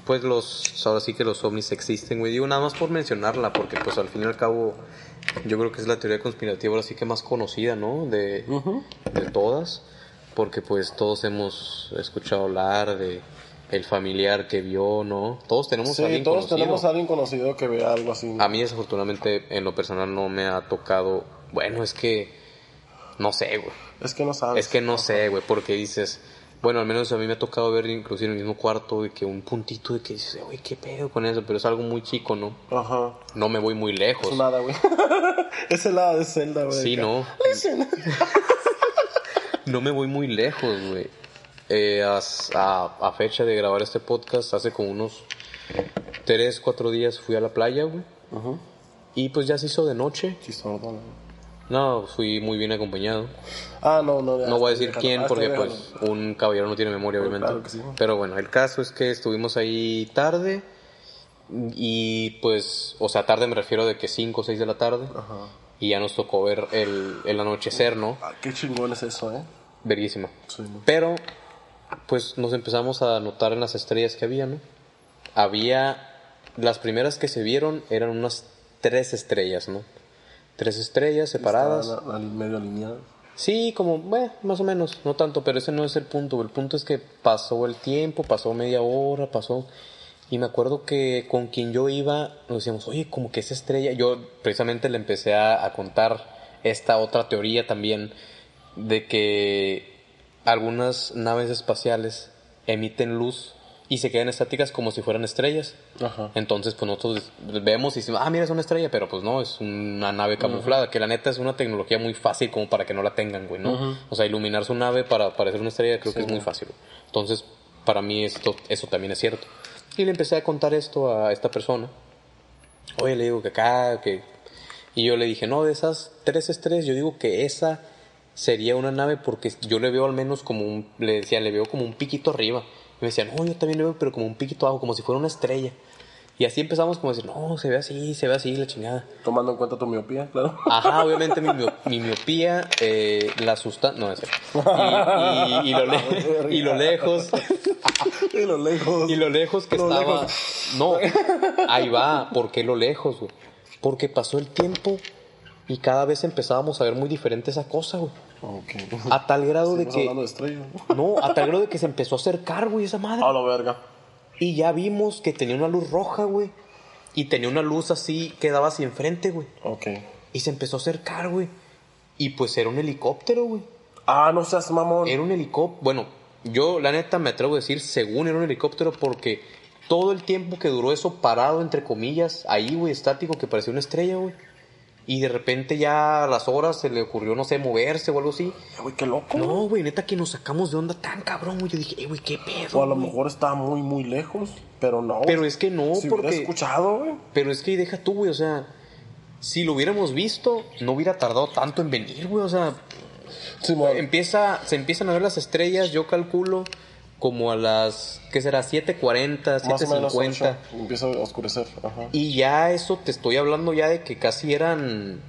pues los, ahora sí que los ovnis existen, güey. Digo, nada más por mencionarla, porque pues al fin y al cabo, yo creo que es la teoría conspirativa ahora sí que más conocida, ¿no? De, de todas, porque pues todos hemos escuchado hablar de el familiar que vio, ¿no? Todos tenemos a Sí, alguien todos conocido. tenemos a alguien conocido que vea algo así. A mí desafortunadamente en lo personal no me ha tocado, bueno, es que, no sé, güey. Es que no sabes. Es que no sé, güey, porque dices, bueno, al menos a mí me ha tocado ver inclusive en el mismo cuarto de que un puntito de que dices, güey, qué pedo con eso, pero es algo muy chico, ¿no? Ajá. No me voy muy lejos. Es nada, güey. es el lado de Zelda, güey. Sí, acá. no. No me voy muy lejos, güey. Eh, a, a fecha de grabar este podcast, hace como unos 3, 4 días fui a la playa, güey. Ajá. Y pues ya se hizo de noche. Sí, sordo, ¿no? Fui muy bien acompañado. Ah, no, no. No voy a está, decir déjalo. quién Ah, porque pues un caballero no tiene memoria obviamente. claro que sí. Pero bueno, el caso es que estuvimos ahí tarde y pues, o sea, tarde me refiero de que 5 o 6 de la tarde Ajá. y ya nos tocó ver el, el anochecer, ¿no? Ah, qué chingón es eso, ¿eh? Verguísima. Sí, ¿no? Pero pues nos empezamos a notar en las estrellas que había, ¿no? Había, las primeras que se vieron eran unas tres estrellas, ¿no? Tres estrellas separadas. Medio alineada. Sí, como, bueno, más o menos, no tanto, pero ese no es el punto. El punto es que pasó el tiempo, pasó media hora, pasó. Y me acuerdo que con quien yo iba, nos decíamos, oye, como que esa estrella. Yo precisamente le empecé a, a contar esta otra teoría también de que algunas naves espaciales emiten luz y se quedan estáticas como si fueran estrellas. Ajá. Entonces, pues nosotros vemos y decimos, ah, mira, es una estrella, pero pues no, es una nave camuflada, que la neta es una tecnología muy fácil como para que no la tengan, güey, ¿no? O sea, iluminar su nave para parecer una estrella creo que es muy fácil. güey. Entonces, para mí esto, eso también es cierto. Y le empecé a contar esto a esta persona. Oye, le digo que acá, que... Y yo le dije, no, de esas tres estrellas, yo digo que esa sería una nave porque yo le veo al menos como un... Le decía, le veo como un piquito arriba. Y me decían, no, yo también le veo, pero como un piquito abajo, como si fuera una estrella. Y así empezamos como a decir, no, se ve así, se ve así, la chingada. Tomando en cuenta tu miopía, claro. Ajá, obviamente mi, mio- mi miopía eh, la asusta. No, es. Y, y- y lo, le- y lo lejos. y lo lejos. Y lo lejos que Lo estaba. lejos. No, ahí va. ¿Por qué lo lejos, güey? Porque pasó el tiempo y cada vez empezábamos a ver muy diferente esa cosa, güey. A tal grado de que. de. ¿no? No, a tal grado de que se empezó a acercar, güey, esa madre. A la verga. Y ya vimos que tenía una luz roja, güey. y tenía una luz así que daba hacia enfrente, güey. Ok. Y se empezó a acercar, güey. Y pues era un helicóptero, güey. Ah, no seas mamón. Era un helicóptero. Bueno, yo la neta me atrevo a decir, según era un helicóptero, porque todo el tiempo que duró eso parado, entre comillas, ahí, güey, estático, que parecía una estrella, güey. Y de repente ya a las horas se le ocurrió, no sé, moverse o algo así. Eh, Güey, qué loco. No, güey, neta que nos sacamos de onda tan cabrón, güey. Yo dije, eh, güey, qué pedo. O a lo güey?". mejor está muy, muy lejos, pero no. Pero es que no, si porque. escuchado, güey. Pero es que deja tú, güey, o sea. Si lo hubiéramos visto, no hubiera tardado tanto en venir, güey. O sea, empieza, se empiezan a ver las estrellas, yo calculo, como a las, ¿qué será? 7.40, más o menos 7.50. ocho, empieza a oscurecer. Ajá. Y ya eso te estoy hablando ya de que casi eran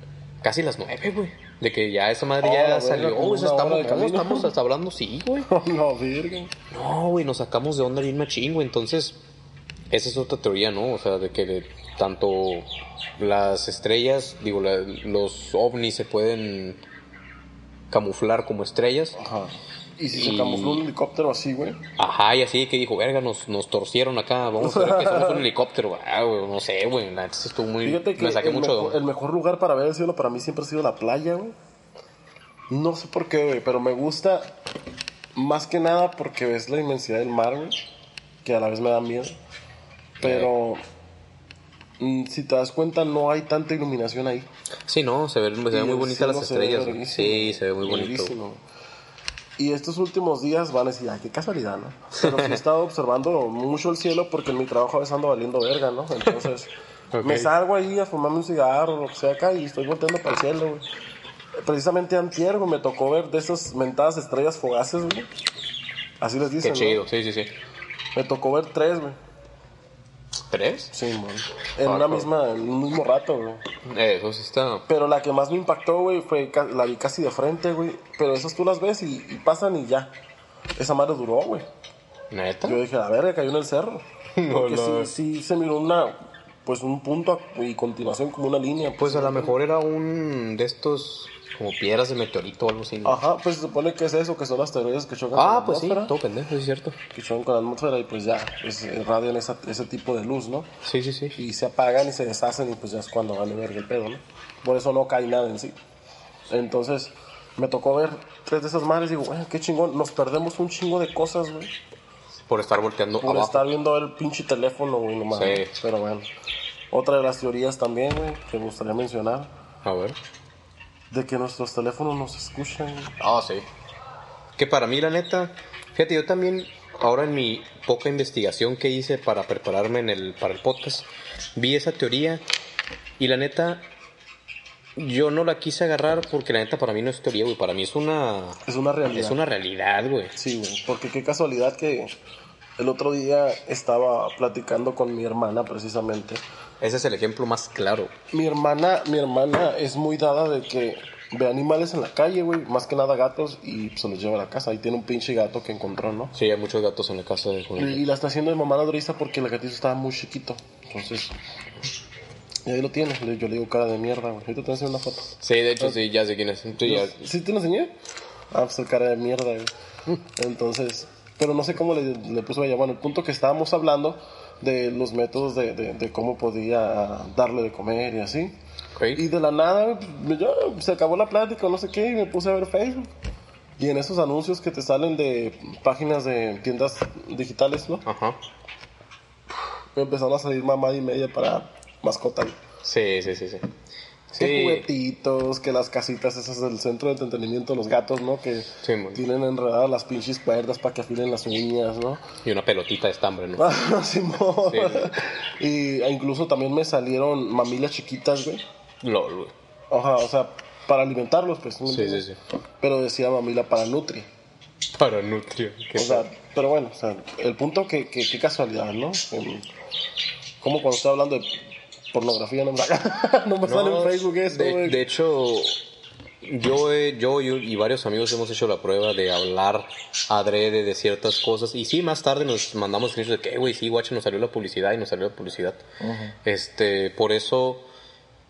casi las 9, güey. De que ya esa madre Oh, ya verga, salió. Oh, estamos, estamos hasta hablando, sí, güey. no, virgen. No, güey, nos sacamos de onda bien machín, güey. Entonces, esa es otra teoría, ¿no? O sea, de que de- tanto las estrellas, digo, la- los ovnis se pueden camuflar como estrellas. Ajá. Y si se Y- camufló un helicóptero así, güey. Ajá, y así que dijo, verga, nos, nos torcieron acá, vamos a ver que somos un helicóptero. Ah, güey, no sé, güey, sí estuvo muy... Fíjate que me saqué el, mucho mejor, el mejor lugar para ver el cielo para mí siempre ha sido la playa, güey. No sé por qué, güey, pero me gusta más que nada porque ves la inmensidad del mar, güey. Que a la vez me da miedo. Pero mm, si te das cuenta, no hay tanta iluminación ahí. Sí, no, se ven, se ven Y muy el bonitas las ve estrellas. verguísima, Sí, se ve muy bonito. Y estos últimos días van a decir, ay, qué casualidad, ¿no? Pero sí he estado observando mucho el cielo porque en mi trabajo a veces ando valiendo verga, ¿no? Entonces, me salgo ahí a fumarme un cigarro, lo que sea acá, y estoy volteando para el cielo, güey. Precisamente antier, güey, me tocó ver de esas mentadas estrellas fugaces, güey. Así les Qué dicen, ¿no? chido, sí, sí, sí. Me tocó ver tres, güey. ¿Tres? Sí, man. En Ah, una misma, en un mismo rato, güey. Eso sí está... Pero la que más me impactó, güey, fue la vi casi de frente, güey. Pero esas tú las ves y, y pasan y ya. Esa madre duró, güey. ¿Neta? Yo dije, a ver, cayó en el cerro. No, Porque no. sí, sí se miró una, pues un punto y continuación como una línea. Pues a lo mejor era un de estos como piedras de meteorito o algo así. Ajá, pues se supone que es eso, que son las teorías que chocan con Ah, la pues sí, atmósfera. todo pendejo, es cierto. Que chocan con la atmósfera y pues ya, pues irradian esa- ese tipo de luz, ¿no? Sí, sí, sí. Y se apagan y se deshacen y pues ya es cuando van a ver el pedo, ¿no? Por eso no cae nada en sí. Entonces, me tocó ver tres de esas madres y digo, güey, qué chingón, nos perdemos un chingo de cosas, güey. Por estar volteando Por abajo. estar viendo el pinche teléfono, güey, nomás. Sí. Pero bueno. Otra de las teorías también, güey, que me gustaría mencionar, A ver. De que nuestros teléfonos nos escuchan. güey. Ah, sí. Que para mí, la neta, fíjate, yo también, ahora en mi poca investigación que hice para prepararme en el, para el podcast, vi esa teoría y la neta, yo no la quise agarrar porque la neta para mí no es teoría, güey, para mí es una, Es una realidad. es una realidad, güey. Sí, güey, porque qué casualidad que el otro día estaba platicando con mi hermana precisamente. Ese es el ejemplo más claro. Mi hermana, mi hermana es muy dada de que ve animales en la calle, güey, más que nada gatos y se los lleva a la casa. Ahí tiene un pinche gato que encontró, ¿no? Sí, hay muchos gatos en la casa de Y, Julián. y la está haciendo de mamá nodriza porque el gatito estaba muy chiquito. Entonces, y ahí lo tiene. Yo le digo cara de mierda, güey. Ahorita te voy a una foto. Sí, de hecho, sí, ya sé quién es. Sí, ya- ¿Sí te lo enseñé? Ah, pues el cara de mierda, güey. Entonces, pero no sé cómo le, le puso ella. Bueno, el punto que estábamos hablando de los métodos de, de, de cómo podía darle de comer y así. Ok. Y de la nada, pues, yo, se acabó la plática, no sé qué, y me puse a ver Facebook. Y en esos anuncios que te salen de páginas de tiendas digitales, ¿no? Ajá. Me empezaron a salir mamá y media para mascota. güey. Sí, sí, sí, sí. Que juguetitos, que las casitas esas del centro de entretenimiento, los gatos, ¿no? Que Sí, tienen enredadas las pinches cuerdas para que afilen las uñas, ¿no? y una pelotita de estambre, ¿no? Sí. Y e incluso también me salieron mamilas chiquitas, güey. LOL, güey. Ajá, o sea, para alimentarlos, pues. ¿me Sí, sí, sí. Pero decía mamila para nutri. Para nutria. qué O sea, pero bueno, o sea, el punto que, que, qué casualidad, ¿no? Como cuando estoy hablando de pornografía, no me, no me sale en Facebook eso, de, de hecho, yo, he- yo y, y varios amigos hemos hecho la prueba de hablar adrede de ciertas cosas. Y sí, más tarde nos mandamos screenshots de que, "Eh, güey, sí, guacha, nos salió la publicidad y nos salió la publicidad. Este, por eso,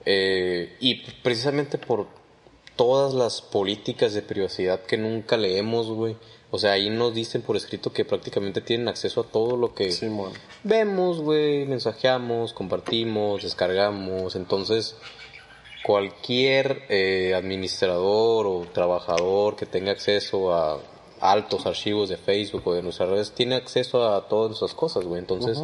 eh, y precisamente por todas las políticas de privacidad que nunca leemos, güey. O sea, ahí nos dicen por escrito que prácticamente tienen acceso a todo lo que vemos, güey, mensajeamos, compartimos, descargamos. Entonces, cualquier eh, administrador o trabajador que tenga acceso a altos archivos de Facebook o de nuestras redes tiene acceso a todas nuestras cosas, güey. Entonces,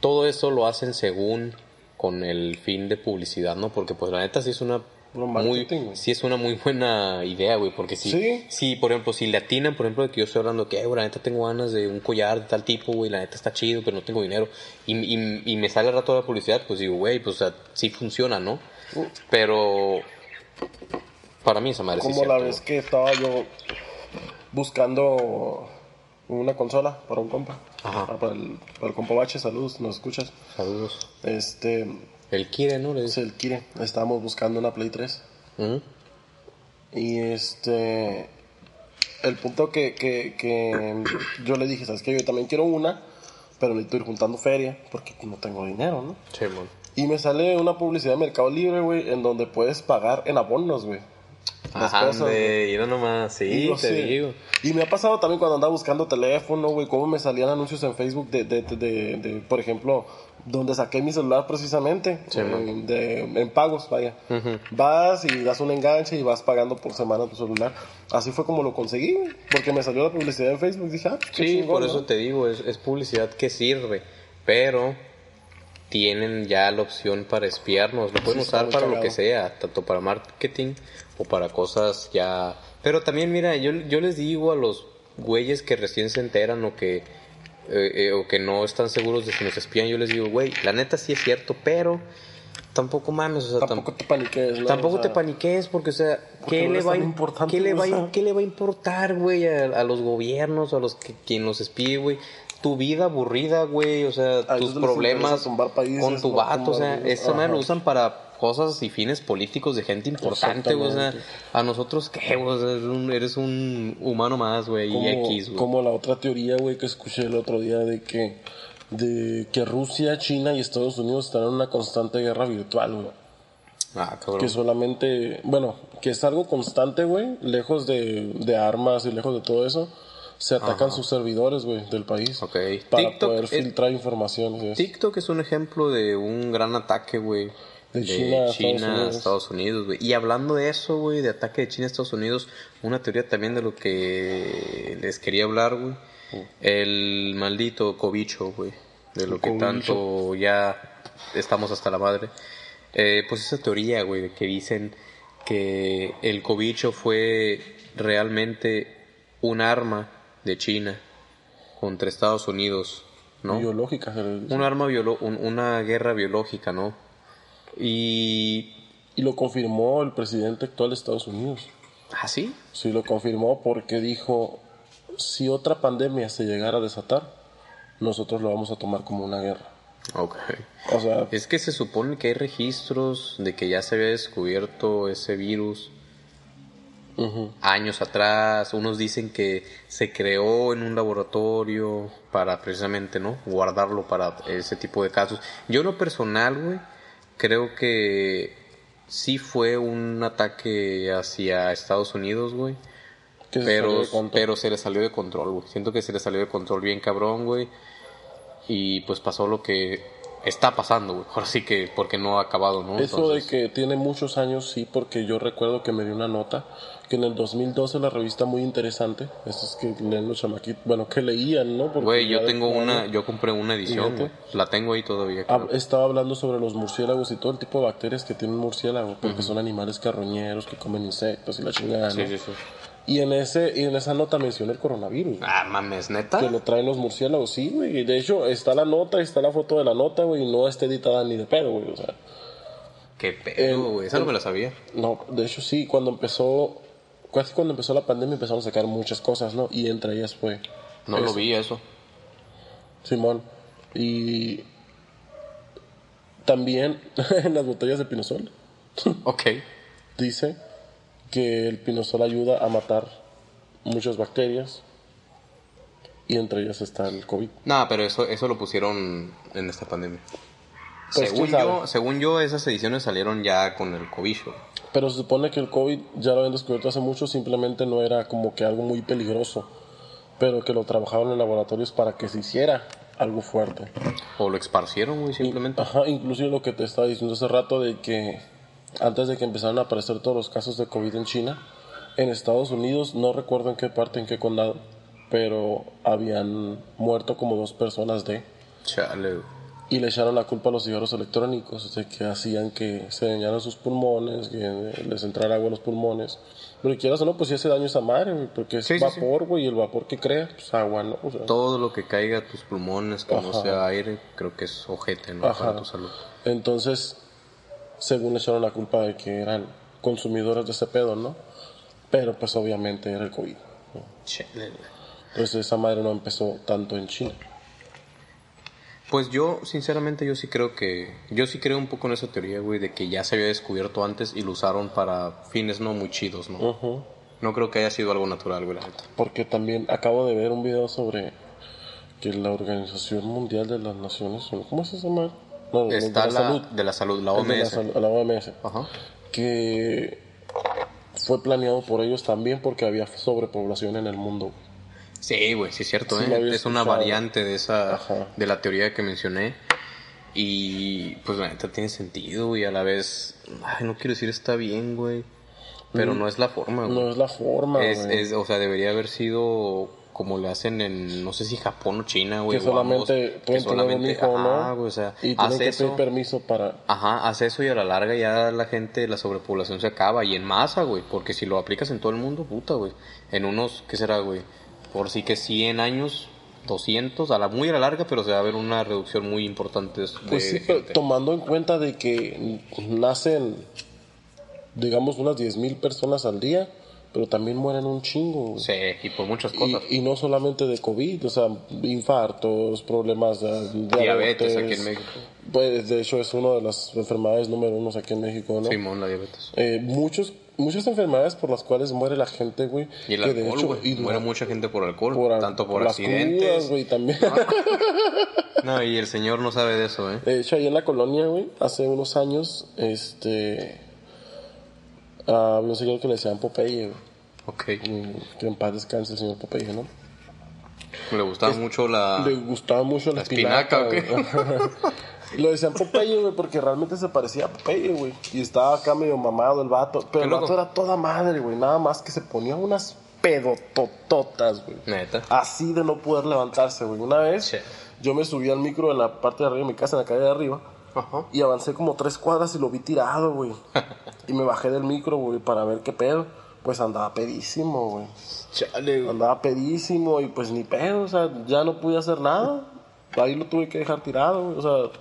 todo eso lo hacen según con el fin de publicidad, ¿no? Porque pues la neta sí es una muy, güey. sí es una muy buena idea, güey, porque si, Sí. si, por ejemplo, si le atinan, por ejemplo, de que yo estoy hablando que, "Ay, güey, la neta tengo ganas de un collar de tal tipo, güey, la neta está chido, pero no tengo dinero, y, y, y me sale al rato la publicidad, pues digo, güey, pues o sea, sí funciona, ¿no? Pero para mí esa madre sí Como la cierto, vez que estaba yo buscando una consola para un compa. Ajá. Ah, Para, el, para el compa Bache, saludos, nos escuchas. Saludos. Este, El Kire, ¿no? Le es el Kire. Estábamos buscando una Play 3. Ujú. Y este. El punto que, que, que yo le dije, ¿sabes qué? Yo también quiero una, pero necesito ir juntando feria porque no tengo dinero, ¿no? Sí, man. Y me sale una publicidad de Mercado Libre, güey, en donde puedes pagar en abonos, güey. Ajá, mira nomás, sí, Digo, te sí. digo. Y me ha pasado también cuando andaba buscando teléfono, güey, cómo me salían anuncios en Facebook de, de, de, de- de, por ejemplo, donde saqué mi celular precisamente, Sí, eh, de, en pagos, vaya. Ujú. Vas y das un enganche y vas pagando por semana tu celular. Así fue como lo conseguí, porque me salió la publicidad en Facebook dije, ah, qué Sí, chingón, por ¿no? eso te digo, es, es publicidad que sirve, pero tienen ya la opción para espiarnos, lo pueden Sí, usar para lo que sea, tanto para marketing o para cosas ya... Pero también, mira, yo, yo les digo a los güeyes que recién se enteran o que, eh, eh, o que no están seguros de si nos espían, yo les digo, güey, la neta sí es cierto, pero tampoco mames, o sea, Tampoco tam- te paniques, ¿no? Tampoco O sea, te paniques porque, o sea, Porque ¿qué, no le va, a- ¿qué, le va, a-. ¿qué le va a importar, güey, a, a los gobiernos, a los que quien los espíe, güey? Tu vida aburrida, güey, o sea, A tus problemas con tu vato, o sea, Ajá. lo usan para cosas y fines políticos de gente importante, güey, o sea, Exactamente. a nosotros, ¿qué, güey? O sea, eres un, eres un humano más, güey, y X, güey. como la otra teoría, güey, que escuché el otro día de que de que Rusia, China y Estados Unidos están en una constante guerra virtual, güey. Ah, cabrón. Que solamente, bueno, que es algo constante, güey, lejos de, de armas y lejos de todo eso, se atacan sus servidores, güey, del país. Ok. Para TikTok poder es- filtrar información. TikTok es un ejemplo de un gran ataque, güey. De China Estados China Unidos. Estados Unidos, güey. Y hablando de eso, güey, de ataque de China a Estados Unidos, una teoría también de lo que les quería hablar, güey. El maldito cobicho, güey. De lo que cobicho. tanto ya estamos hasta la madre. Eh, pues esa teoría, güey, de que dicen que el cobicho fue realmente un arma de China contra Estados Unidos, ¿no? Biológica, un arma biolo un- una guerra biológica, ¿no? Y Y lo confirmó el presidente actual de Estados Unidos. ¿ah sí? Sí, lo confirmó porque dijo, si otra pandemia se llegara a desatar, nosotros lo vamos a tomar como una guerra. Ok. O sea, Es que se supone que hay registros de que ya se había descubierto ese virus ujú. años atrás. Unos dicen que se creó en un laboratorio para precisamente, ¿no? Guardarlo para ese tipo de casos. Yo en lo personal, güey, creo que sí fue un ataque hacia Estados Unidos, güey. se pero, pero se le salió de control, güey. Siento que se le salió de control bien cabrón, güey. Y pues pasó lo que está pasando, güey. Ahora sí que porque no ha acabado, ¿no? Eso Entonces, de que tiene muchos años, sí, porque yo recuerdo que me dio una nota que en el 2012 la revista muy interesante, esos que leen los chamaquitos, bueno, que leían, ¿no? Güey, yo tengo una, yo compré una edición, güey. La tengo ahí todavía. Ah, estaba hablando sobre los murciélagos y todo el tipo de bacterias que tienen murciélagos, porque son animales carroñeros que comen insectos y la chingada, ¿no? Sí, sí, sí. Y en ese y en esa nota menciona el coronavirus. güey. Ah, mames, neta. Que lo traen los murciélagos, sí, güey. Y de hecho, está la nota, está la foto de la nota, güey, y no está editada ni de pedo, güey. O sea, Qué pedo, güey. Esa no me la sabía. no, de hecho, sí, cuando empezó, casi cuando empezó la pandemia empezaron a sacar muchas cosas, ¿no? Y entre ellas fue No lo vi eso. Simón. Y también en las botellas de pinosol Ok. dice que el pinosol ayuda a matar muchas bacterias y entre ellas está el COVID. Nah, pero eso, eso lo pusieron en esta pandemia. Pues, según yo, según yo, esas ediciones salieron ya con el cobicho. Pero se supone que el COVID ya lo habían descubierto hace mucho, simplemente no era como que algo muy peligroso. pero que lo trabajaron en laboratorios para que se hiciera algo fuerte. O lo esparcieron, güey, simplemente. Ajá, inclusive lo que te estaba diciendo hace rato de que antes de que empezaran a aparecer todos los casos de COVID en China, en Estados Unidos, no recuerdo en qué parte, en qué condado, pero habían muerto como dos personas de... Chale. Y le echaron la culpa a los cigarros electrónicos, de que hacían que se dañaran sus pulmones, que les entrara agua a los pulmones. Pero quieras o no, pues sí hace daño esa madre, güey, porque es Sí, sí, vapor, güey, y el vapor que crea, pues agua, ¿no? O sea, Todo lo que caiga a tus pulmones, que no sea aire, creo que es ojete, ¿no? Ajá. Para tu salud. Entonces, según le echaron la culpa de que eran consumidores de ese pedo, ¿no? Pero pues obviamente era el COVID. Entonces esa madre no empezó tanto en China. Pues yo, sinceramente, yo sí creo que... Yo sí creo un poco en esa teoría, güey, de que ya se había descubierto antes y lo usaron para fines no muy chidos, ¿no? No creo que haya sido algo natural, güey, la neta. Porque también acabo de ver un video sobre que la Organización Mundial de las Naciones ¿cómo se llama? No, Está de la, la salud. de la salud, la Es de la OMS. la OMS. Ajá. Que fue planeado por ellos también porque había sobrepoblación en el mundo. Sí, güey, sí es cierto, Sí, ¿eh? Es una variante de esa, Ajá. de la teoría que mencioné. Y pues la neta tiene sentido, y a la vez, ay, no quiero decir está bien, güey. Pero no es la forma, güey. No es la forma, es, güey. es, o sea, debería haber sido como le hacen en, no sé si Japón o China, güey. que solamente pueden solamente- hijo, ajá, o sea, y tienen que eso. pedir permiso para... Ajá, haz eso y a la larga ya la gente, la sobrepoblación se acaba y en masa, güey, porque si lo aplicas en todo el mundo, puta, güey, en unos, ¿qué será, güey? Por sí que 100 años, 200, a la muy a la larga, pero se va a ver una reducción muy importante de Pues sí, pero tomando en cuenta de que nacen, digamos, unas 10.000 personas al día, pero también mueren un chingo. Sí, y por muchas cosas. Y, y no solamente de COVID, o sea, infartos, problemas de Diabetes aquí en México. Pues de hecho es una de las enfermedades número uno aquí en México, ¿no? Simón, la diabetes. Eh, muchos, muchas enfermedades por las cuales muere la gente, güey. Y el que de hecho, güey. y Muere la- mucha gente por alcohol, por al- tanto por, las crudas, accidentes. güey, también. no, y el señor no sabe de eso, ¿eh? De hecho, ahí en la colonia, güey, hace unos años, este. Había un señor que le decían Popeye, güey. Ok. Que en paz descanse el señor Popeye, ¿no? Le gustaba mucho la... Le gustaba mucho la. ¿La espinaca, espinaca. Lo decían Popeye, güey, porque realmente se parecía a Popeye, güey. Y estaba acá medio mamado el vato. Pero el loco. vato era toda madre, güey. Nada más que se ponía unas pedotototas, güey. Neta. Así de no poder levantarse, güey. Una vez yo me subí al micro en la parte de arriba de mi casa, en la calle de arriba. Ajá. Y avancé como tres cuadras y lo vi tirado, güey. y me bajé del micro, güey, para ver qué pedo. Pues andaba pedísimo, güey. Chale, güey. Andaba pedísimo y pues ni pedo, o sea, ya no pude hacer nada. Ahí lo tuve que dejar tirado, güey. O sea,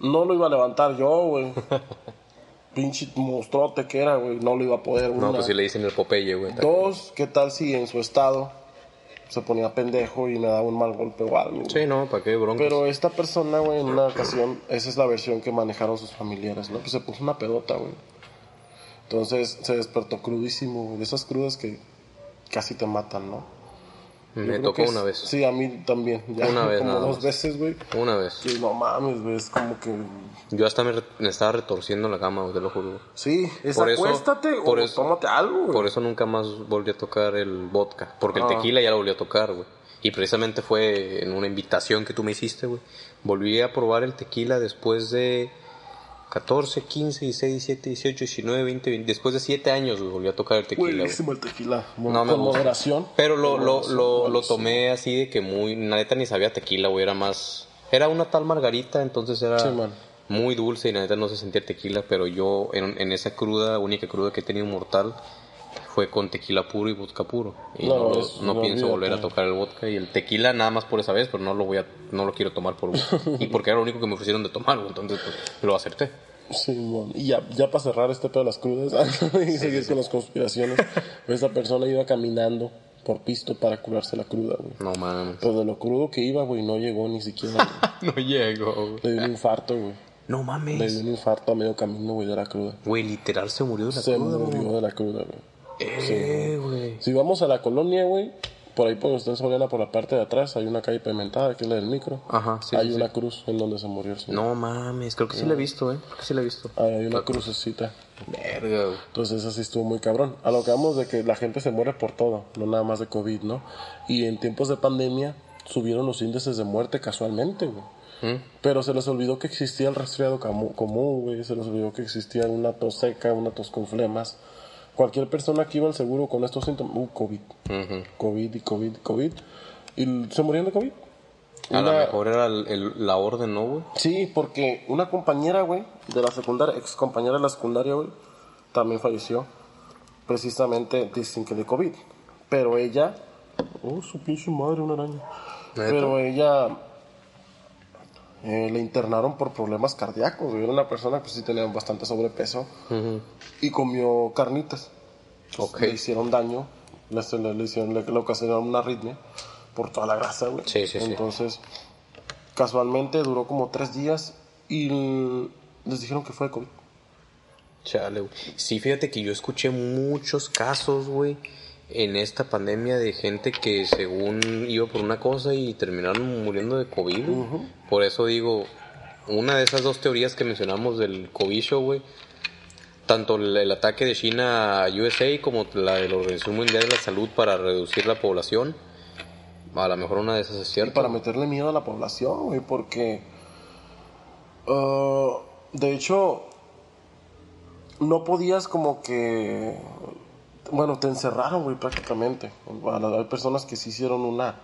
no lo iba a levantar yo, güey. Pinche monstruote que era, güey. No lo iba a poder. No, una. pues si le dicen el Popeye, güey. Dos, ¿qué tal si en su estado se ponía pendejo y me daba un mal golpe o algo? Sí, no, ¿para qué broncas? Pero esta persona, güey, en una ocasión, esa es la versión que manejaron sus familiares, ¿no? Pues se puso una pedota, güey. Entonces se despertó crudísimo, güey. De esas crudas que casi te matan, ¿no? Me tocó es- una vez. Sí, a mí también. Ya Una vez como dos más. veces, güey. Una vez. Y no mames, güey. Es como que. Yo hasta me, re- me estaba retorciendo en la cama, güey, te lo juro. Sí, es Por eso- acuéstate por o eso- tómate algo, güey. Por eso nunca más volví a tocar el vodka. Porque el Ah. tequila ya lo volví a tocar, güey. Y precisamente fue en una invitación que tú me hiciste, güey. Volví a probar el tequila después de 14, 15, 16, 17, 18, 19, 20, 20. Después de 7 años, güey, volví a tocar el tequila, güey. Buenísimo el tequila. No me con gusta. moderación. Pero lo, lo, lo, lo tomé así de que muy... Neta ni sabía tequila, güey. Era más... Era una tal margarita, entonces era Sí, muy dulce y la neta no se sentía tequila. Pero yo en, en esa cruda, única cruda que he tenido mortal, fue con tequila puro y vodka puro. Y No, no, lo- es- no no, pienso volver a tocar el vodka y el tequila nada más por esa vez, pero no lo voy a... No lo quiero tomar por... y porque era lo único que me ofrecieron de tomar, entonces pues, lo acerté. Sí. Y ya, ya para cerrar este pedo de las crudas y seguir con las conspiraciones, esa persona iba caminando por pisto para curarse la cruda, güey. No mames. Pero de lo crudo que iba, güey, no llegó ni siquiera. no llego, güey. Le dio un infarto, güey. No Le dio mames. un infarto a medio camino, güey, de la cruda. Güey, literal se murió de la Se cruda, güey. murió de la cruda, güey. Eh, güey. Si vamos a la colonia, güey, Por ahí, por usted Soriana, por la parte de atrás, hay una calle pavimentada, que es la del micro. Ajá, sí, hay sí, una cruz en donde se murió el señor. No mames, creo que sí la he visto, ¿eh? Creo que sí la he visto. Ahí hay una crucecita. Verga, güey. Entonces, eso sí estuvo muy cabrón. A lo que vamos de que la gente se muere por todo, no nada más de COVID, ¿no? Y en tiempos de pandemia subieron los índices de muerte casualmente, güey. Pero se les olvidó que existía el resfriado camu- común, güey. Se les olvidó que existía una tos seca, una tos con flemas. Cualquier persona que iba al seguro con estos síntomas, uh, COVID. Ujú. COVID y COVID y COVID. Y se morían de COVID. A lo mejor era el- el- la orden, ¿no, güey? Sí, porque una compañera, güey, de la secundaria, ex compañera de la secundaria, güey, también falleció. Precisamente, dicen que de COVID. Pero ella. Oh, su pinche madre, una araña. ¿Neta? Pero ella. Eh, le internaron por problemas cardíacos. Era una persona que sí tenía bastante sobrepeso Ujú. y comió carnitas. Entonces, Ok. Le hicieron daño, le, le, le hicieron, le, le ocasionaron una arritmia por toda la grasa, güey. Sí, sí, sí. Entonces, casualmente duró como tres días y les dijeron que fue de COVID. Chale, güey. Sí, fíjate que yo escuché muchos casos, güey, en esta pandemia de gente que según iba por una cosa y terminaron muriendo de COVID. Por eso digo, una de esas dos teorías que mencionamos del COVID show, güey, tanto el, el ataque de China a USA como la de la Organización Mundial de la Salud para reducir la población, a lo mejor una de esas es Y cierta. para meterle miedo a la población, güey, porque. ah, de hecho, no podías como que. Bueno, te encerraron, güey, prácticamente. Hay personas que sí hicieron una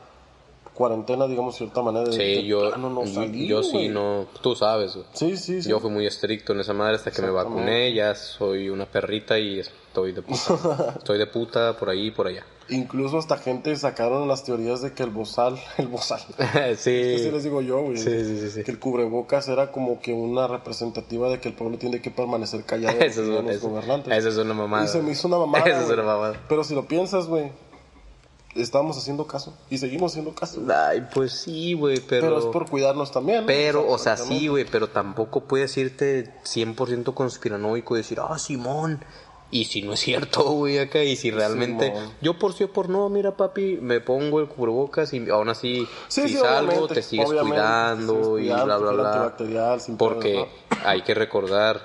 cuarentena, digamos, de cierta manera. De, Sí, de yo, plano no salir, yo sí no, tú sabes, güey. Sí, sí, sí. Yo fui muy estricto en esa madre hasta que me vacuné, ya soy una perrita y estoy de puta. estoy de puta por ahí y por allá. Incluso hasta gente sacaron las teorías de que el bozal, el bozal, que sí sí. les digo yo, güey, Sí, sí, sí, sí. que el cubrebocas era como que una representativa de que el pueblo tiene que permanecer callado Eso es, los eso- gobernantes. eso es una mamada. Y se me hizo una mamada. Eso es una mamada. Pero si lo piensas, güey, estamos haciendo caso y seguimos haciendo caso. Ay, pues sí, güey, pero... Pero, es por cuidarnos también. ¿no? Pero, o sea, sí, güey, pero tampoco puedes irte 100% conspiranoico y decir, ah, Simón. Y si no es cierto, güey, acá, y si realmente. Yo por sí o por no, mira, papi, me pongo el cubrebocas y aún así, Sí, si sí, salgo, te sigues cuidando te sigues y bla, bla, bla. Porque hay que recordar,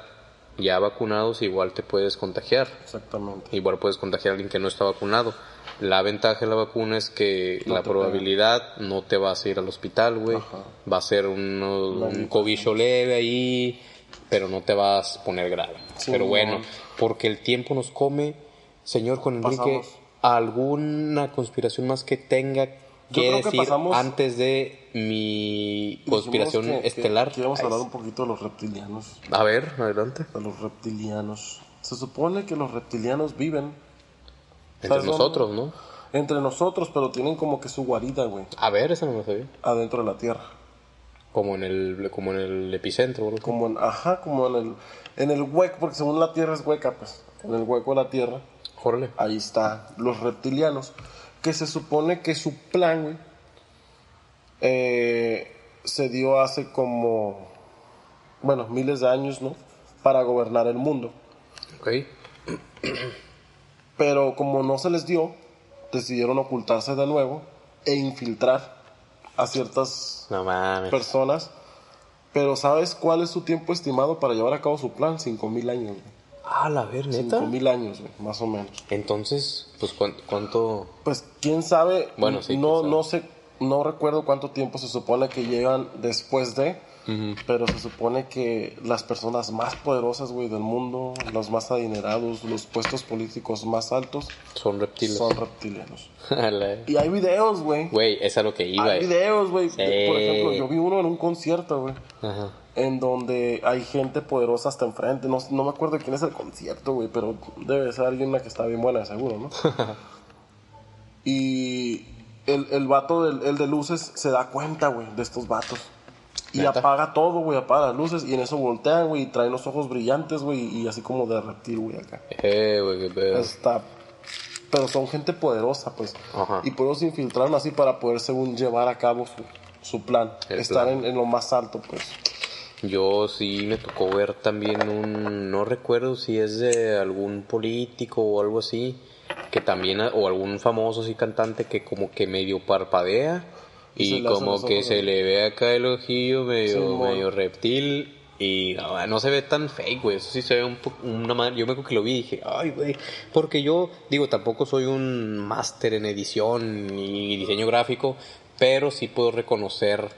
ya vacunados igual te puedes contagiar. Exactamente. Igual puedes contagiar a alguien que no está vacunado. La ventaja de la vacuna es que No la probabilidad no te vas a ir al hospital, güey. Ajá. Va a ser uno- un cobicho leve ahí, pero no te vas a poner grave. Sí, pero no. Porque el tiempo nos come. Señor Juan Enrique, Pasamos. ¿alguna conspiración más que tenga que que decir pasamos- antes de mi conspiración que- que- estelar? Que a hablar un poquito de los reptilianos. a ver, adelante. De los reptilianos. Se supone que los reptilianos viven Entre ¿Sabes nosotros, ¿no? entre nosotros, pero tienen como que su guarida, güey, A ver, esa no me sabía. adentro de la Tierra. Como en el, como en el epicentro, bro. Como en, ajá, como en el, en el hueco, porque según la Tierra es hueca, pues, en el hueco de la Tierra, Órale. ahí está los reptilianos, que se supone que su plan, güey, eh, se dio hace como, bueno, miles de años, ¿no? Para gobernar el mundo. Ok. Pero como no se les dio, decidieron ocultarse de nuevo e infiltrar a ciertas No mames. personas. Pero ¿sabes cuál es su tiempo estimado para llevar a cabo su plan? 5.000 años. güey. Ah, la ver, neta. 5.000 años, güey, más o menos. Entonces, pues, ¿cuán- ¿cuánto? Pues quién sabe, Bueno, sí, no, no sé, no recuerdo cuánto tiempo se supone que llegan después de, pero se supone que las personas más poderosas, güey, del mundo, los más adinerados, los puestos políticos más altos, Son reptiles. son reptilianos. La- Y hay videos, güey. Güey, es a lo que iba. Hay eh. videos, güey. Sí. Por ejemplo, yo vi uno en un concierto, güey. Ajá. En donde hay gente poderosa hasta enfrente. No, no me acuerdo quién es el concierto, güey. Pero debe ser alguien una que está bien buena, seguro, ¿no? y el, el vato, del, el de luces, se da cuenta, güey, de estos vatos. Y ¿Neta? apaga todo, güey, apaga las luces. Y en eso voltean, güey, y traen los ojos brillantes, güey. Y así como de reptil, güey, acá. Eh, güey, qué pedo. Está. Pero son gente poderosa, pues. Ajá. Y por eso se infiltraron así para poder, según, llevar a cabo su, su plan. El Estar plan. En, en lo más alto, pues. Yo sí me tocó ver también un. No recuerdo si es de algún político o algo así. que también, o algún famoso así cantante que como que medio parpadea Y y como que se le ve acá el ojillo medio, medio reptil y no, no se ve tan fake, güey. Eso sí se ve un poco, una man- Yo me acuerdo que lo vi y dije, ay, güey. Porque yo, digo, tampoco soy un máster en edición ni diseño gráfico, pero sí puedo reconocer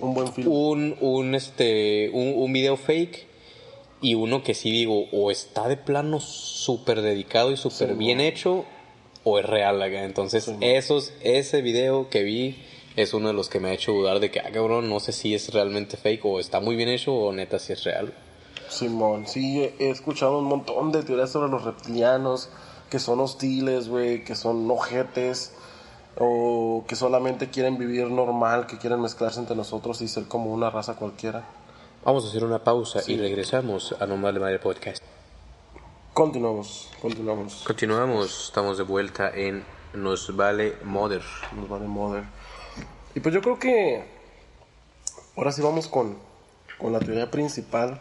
Un buen film. un, un, este, un, un video fake y uno que sí digo, o está de plano súper dedicado y súper Sí, bien hecho, o es real acá. Entonces, Sí, esos, ese video que vi es uno de los que me ha hecho dudar de que, ah, cabrón, no sé si es realmente fake o está muy bien hecho o neta si es real. Simón, sí, he- escuchado un montón de teorías sobre los reptilianos, que son hostiles, güey, que son ojetes, o que solamente quieren vivir normal, que quieren mezclarse entre nosotros y ser como una raza cualquiera. Vamos a hacer una pausa Sí. y regresamos a No Vale Madre Podcast. Continuamos, continuamos. Continuamos, estamos de vuelta en Nos Vale Mother. Nos vale mother. Y pues yo creo que ahora sí vamos con, con la teoría principal.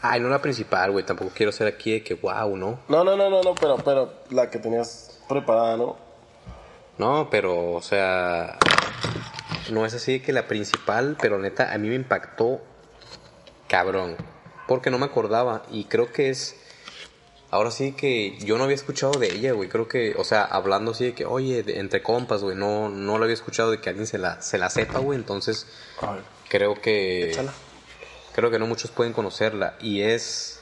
Ay, no la principal, güey. Tampoco quiero ser aquí de que wow, ¿no? No, no, no, no, no, pero, pero la que tenías preparada, ¿no? No, pero, o sea, no es así de que la principal, pero neta, a mí me impactó cabrón. Porque no me acordaba y creo que es... Ahora sí que yo no había escuchado de ella, güey. Creo que, o sea, hablando así de que, oye, de- entre compas, güey, no, no lo había escuchado de que alguien se la, se la sepa, güey. Entonces, creo que... échala. Creo que no muchos pueden conocerla. Y es.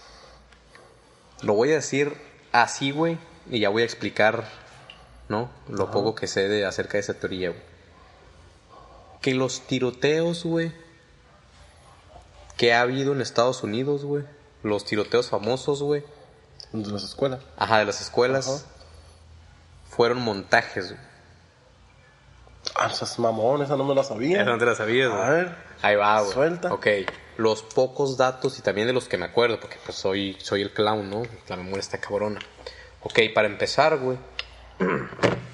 Lo voy a decir así, güey. Y ya voy a explicar, ¿no? Lo poco que sé de, acerca de esa teoría, güey. Que los tiroteos, güey. Que ha habido en Estados Unidos, güey. Los tiroteos famosos, güey. De las escuelas. Ajá, de las escuelas. Ajá. Fueron montajes, güey. Ah, esas mamón, esa no me la sabía. Esa no te la sabías, güey. A ver. Ahí va, güey. Suelta. Ok. Los pocos datos y también de los que me acuerdo, porque pues soy, soy el clown, ¿no? La memoria está cabrona. Ok, para empezar, güey.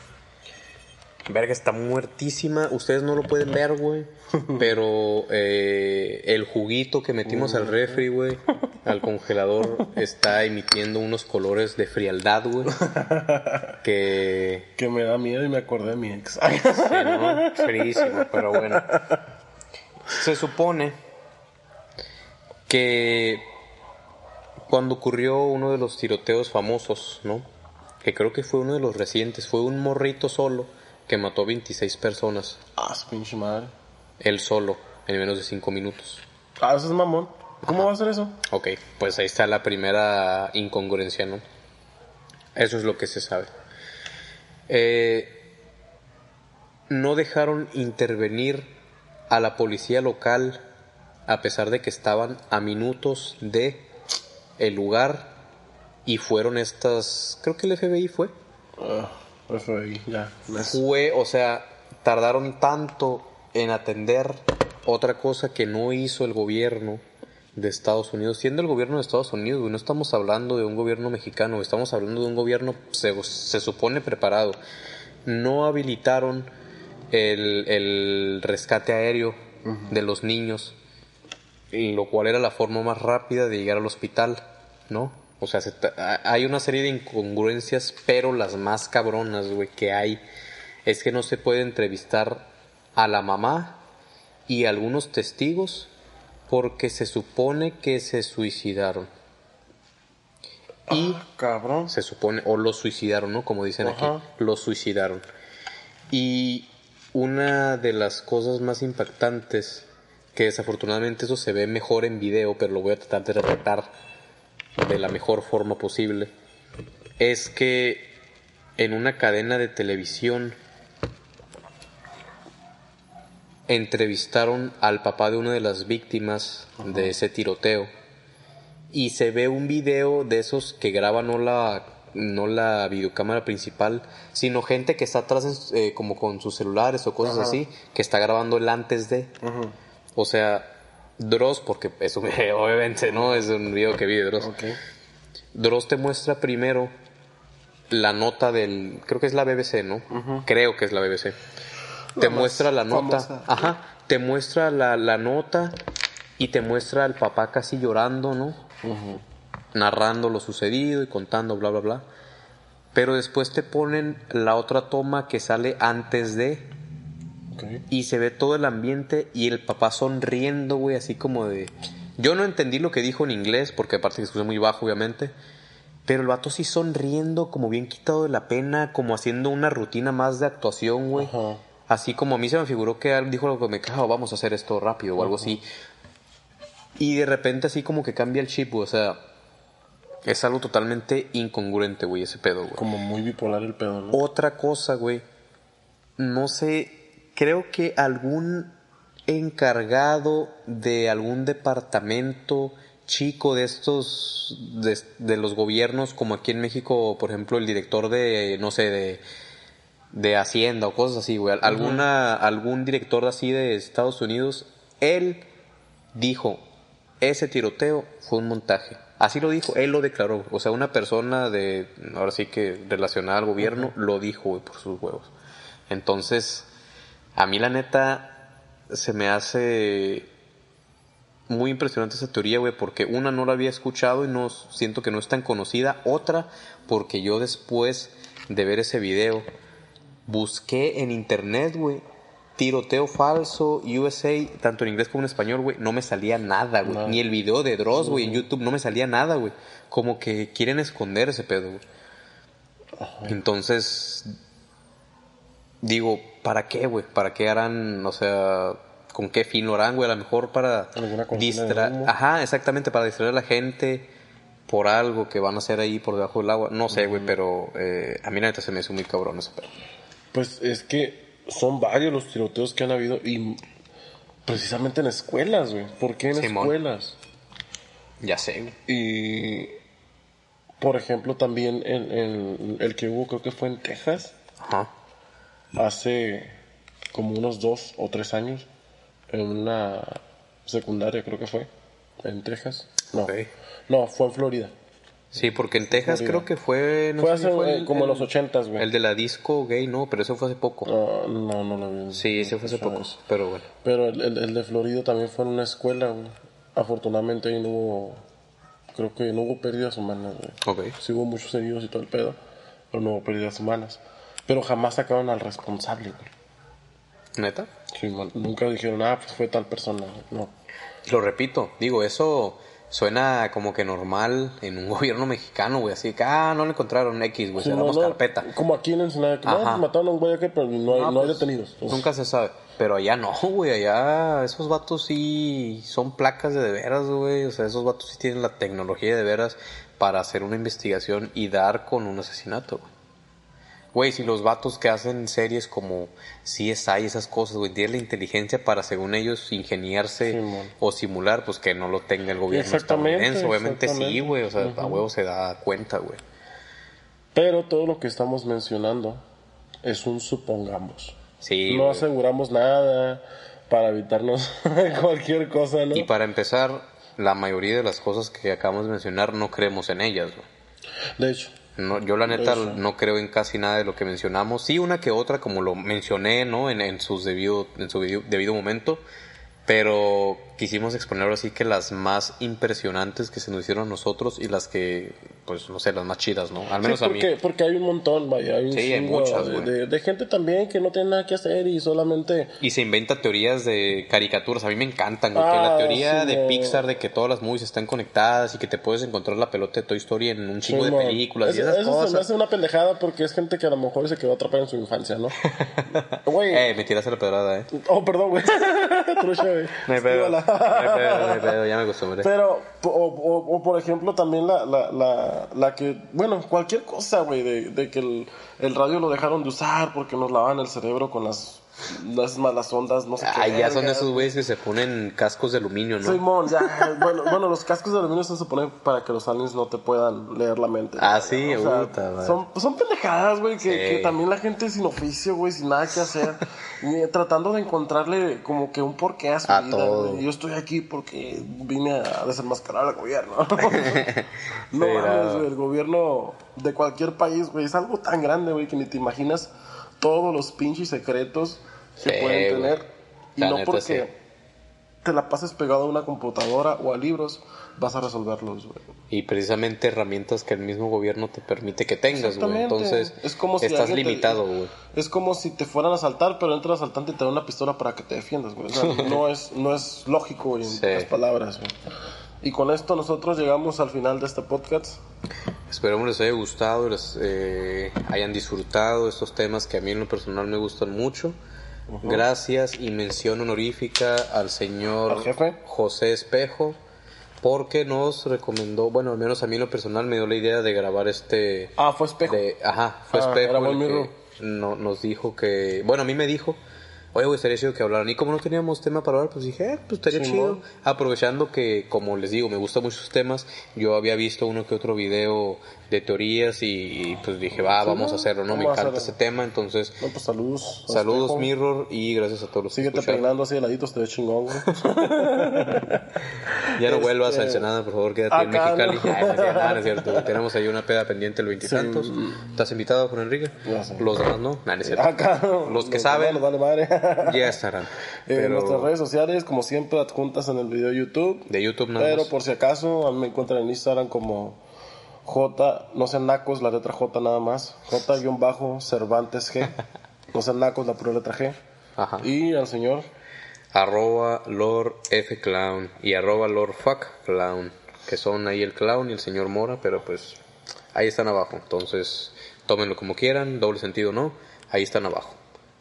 Verga, está muertísima. Ustedes no lo pueden ver, güey. Pero eh, el juguito que metimos al refri, güey, al congelador, está emitiendo unos colores de frialdad, güey. Que Que me da miedo y me acordé de mi ex. Sí, ¿no? Frísimo, pero bueno. Se supone que cuando ocurrió uno de los tiroteos famosos, ¿no? Que creo que fue uno de los recientes, fue un morrito solo que mató 26 personas, ah, su pinche madre. él solo, en menos de 5 minutos. Ah, eso es mamón. ¿Cómo va a ser eso? Ok, pues ahí está la primera incongruencia, ¿no? Eso es lo que se sabe. Eh, no dejaron intervenir a la policía local a pesar de que estaban a minutos de el lugar y fueron estas, creo que el FBI fue. FBI, ya. Les- Fue, o sea, tardaron tanto en atender otra cosa que no hizo el gobierno de Estados Unidos. Siendo el gobierno de Estados Unidos, no estamos hablando de un gobierno mexicano, estamos hablando de un gobierno, se, se supone, preparado. No habilitaron el, el rescate aéreo de los niños, lo cual era la forma más rápida de llegar al hospital, ¿no? O sea, se hay una serie de incongruencias, pero las más cabronas, güey, que hay es que no se puede entrevistar a la mamá y a algunos testigos porque se supone que se suicidaron. Y Ah, cabrón. se supone, o los suicidaron, ¿no? Como dicen Ajá. aquí, los suicidaron. Y una de las cosas más impactantes, que desafortunadamente eso se ve mejor en video, pero lo voy a tratar de retratar de la mejor forma posible, es que en una cadena de televisión entrevistaron al papá de una de las víctimas de ese tiroteo y se ve un video de esos que graba no la no la videocámara principal sino gente que está atrás eh, como con sus celulares o cosas Ajá. así que está grabando el antes de. O sea Dross porque eso obviamente no es un video que vi de Dross. Dross te muestra primero la nota del creo que es la BBC no creo que es la BBC te muestra la nota. famosa. ajá. Te muestra la, la nota y te muestra al papá casi llorando no narrando lo sucedido y contando bla bla bla. Pero después te ponen la otra toma que sale antes de Ok. y se ve todo el ambiente y el papá sonriendo, güey, así como de... Yo no entendí lo que dijo en inglés, porque aparte que escuché muy bajo, obviamente, pero el vato sí sonriendo, como bien quitado de la pena, como haciendo una rutina más de actuación, güey. Ajá. Así como a mí se me figuró que él dijo algo que me cago, vamos a hacer esto rápido o algo así. Y de repente así como que cambia el chip, güey, o sea, es algo totalmente incongruente, güey, ese pedo, güey. Como muy bipolar el pedo, ¿no? Otra cosa, güey. No sé, creo que algún encargado de algún departamento chico de estos, de, de los gobiernos, como aquí en México, por ejemplo, el director de, no sé, de, de Hacienda o cosas así, güey. Alguna, algún director así de Estados Unidos, él dijo, ese tiroteo fue un montaje. Así lo dijo, él lo declaró. O sea, una persona de, ahora sí que relacionada al gobierno, lo dijo, güey, por sus huevos. Entonces, a mí la neta se me hace muy impresionante esa teoría, güey, porque una no la había escuchado y no siento que no es tan conocida. Otra, porque yo después de ver ese video busqué en internet, güey, tiroteo falso, USA, tanto en inglés como en español, güey, no me salía nada, güey. Ni el video de Dross, güey, en YouTube no me salía nada, güey. Como que quieren esconder ese pedo, güey. Entonces, digo, ¿para qué, güey? ¿Para qué harán, o sea, con qué fin lo harán, güey? A lo mejor para distraer, ajá, exactamente, para distraer a la gente por algo que van a hacer ahí por debajo del agua. No sé, güey, pero eh, a mí la neta se me hizo muy cabrón ese pedo. Pues es que son varios los tiroteos que han habido y precisamente en escuelas, güey. ¿Por qué en Simón. escuelas? Ya sé, güey. Y, por ejemplo, también el, el, el que hubo, creo que fue en Texas, Ajá. Hace como unos dos o tres años, en una secundaria, creo que fue, en Texas. No, Ok. no fue en Florida. Sí, porque en Texas Florida. creo que fue... No fue hace si el- como en los ochentas, güey. El de la disco gay, no, pero eso fue hace poco. No, no, no lo vi. sí, ese fue hace poco, pero bueno. Pero el, el- el de Florida también fue en una escuela, güey. Afortunadamente ahí no hubo, creo que no hubo pérdidas humanas, güey. Ok. Sí hubo muchos heridos y todo el pedo, pero no hubo pérdidas humanas. Pero jamás sacaron al responsable, güey. ¿Neta? Sí, man, nunca dijeron, ah, pues fue tal persona. No. Lo repito, digo, eso suena como que normal en un gobierno mexicano, güey. Así que, ah, no le encontraron X, güey, Sí, no, cerramos no, carpeta. Como aquí en Ensenada, que no, pues mataron a un güey aquí, pero no hay, no hay pues, detenidos. Pues, Nunca se sabe. Pero allá no, güey. Allá esos vatos sí son placas de de veras, güey. O sea, esos vatos sí tienen la tecnología de veras para hacer una investigación y dar con un asesinato, güey. Güey, si los vatos que hacen series como CSI, esas cosas, güey, tienen la inteligencia para, según ellos, ingeniarse Simón. o simular, pues que no lo tenga el gobierno Exactamente, estadounidense. Obviamente sí, güey. O sea, a Ujú. huevo se da cuenta, güey. Pero todo lo que estamos mencionando es un supongamos. Sí, no aseguramos nada para evitarnos cualquier cosa, ¿no? Y para empezar, la mayoría de las cosas que acabamos de mencionar no creemos en ellas, güey. De hecho, No, yo la neta Eso. no creo en casi nada de lo que mencionamos. Sí, una que otra, como lo mencioné, ¿no? En, en sus debido, en su debido, debido momento. Pero quisimos exponer así que las más impresionantes que se nos hicieron a nosotros y las que, pues, no sé, las más chidas, ¿no? Al menos Sí, a mí. porque, porque hay un montón, vaya, hay un Sí, hay muchas, de, de- de gente también que no tiene nada que hacer y solamente... Y se inventa teorías de caricaturas. A mí me encantan, que Ah, la teoría sí, de. Pixar de que todas las movies están conectadas y que te puedes encontrar la pelota de Toy Story en un chingo de películas y eso, esas eso se me cosas. hace una pendejada porque es gente que a lo mejor se quedó atrapada en su infancia, ¿no? Güey. Eh, me tiraste la pedrada, eh. Oh, perdón, güey. Trucha, güey. No hay pedo, no hay pedo, no hay pedo, ya me acostumbré. Pero, o, o- o, por ejemplo, también la, la, la, la que, bueno, cualquier cosa, güey, de, de que el, el radio lo dejaron de usar porque nos lavaban el cerebro con las, las malas ondas, no sé qué. Ah, ya son esos güeyes que se ponen cascos de aluminio, ¿no? Simón, ya, bueno, bueno, los cascos de aluminio se suponen para que los aliens no te puedan leer la mente. Ah, ¿no? sí, O sea, puta madre. son, son pendejadas, güey, que, Sí. que también la gente sin oficio, güey, sin nada que hacer, y tratando de encontrarle como que un porqué a su A vida, todo. güey. Yo estoy aquí porque vine a desenmascarar al gobierno. no Sí, mames, no. güey, el gobierno de cualquier país, güey, es algo tan grande, güey, que ni te imaginas todos los pinches secretos que Sí, pueden tener. Y La no neta, porque sí. te la pases pegado a una computadora o a libros, vas a resolverlos, güey. Y precisamente herramientas que el mismo gobierno te permite que tengas, güey. Entonces, Es como si estás limitado, güey. Es como si te fueran a asaltar, pero entra el asaltante y te da una pistola para que te defiendas, güey. O sea, no es, no es lógico, güey, en Sí. pocas palabras, güey. Y con esto nosotros llegamos al final de este podcast. Esperamos les haya gustado, les eh, hayan disfrutado estos temas que a mí en lo personal me gustan mucho. Gracias y mención honorífica al señor ¿Al jefe? José Espejo porque nos recomendó, bueno, al menos a mí en lo personal me dio la idea de grabar este Ah, fue espejo. de, ajá, fue Ah, Espejo el que no, nos dijo que, bueno, a mí me dijo, oye, güey, estaría chido que hablaran. Y como no teníamos tema para hablar, pues dije, eh, pues estaría chido. Aprovechando que, como les digo, me gustan muchos temas, yo había visto uno que otro video de teorías y, y, pues dije, va, vamos a hacerlo, ¿no? Me encanta ese tema, entonces, No, pues saludos. saludos. Mirror, y gracias a todos los que Síguete peinando así de laditos, te ves chingón, güey. Ya no vuelvas a Este, Ensenada, por favor, quédate en Mexicali. no. Ay, no cierto, no es cierto. Tenemos ahí una peda pendiente el veintitantos. ¿Estás invitado, Juan Enrique? Los demás no. No es cierto. Acá, Los que los saben, vale madre. ya estarán. En Pero nuestras redes sociales, como siempre, adjuntas en el video de YouTube. de YouTube nada Pero más. por si acaso, a mí me encuentran en Instagram como J, no sean nacos, la letra J nada más. J-Cervantes G. No sean nacos, la pura letra G. Ajá. Y al señor, Arroba Lord F Clown y arroba Lord Fuck Clown. Que son ahí el clown y el señor Mora, pero pues ahí están abajo. Entonces, tómenlo como quieran, doble sentido no. Ahí están abajo.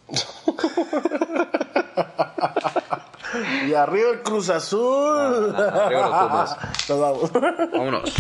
y arriba el Cruz Azul. Arriba los Pumas. Nos vamos. Vámonos.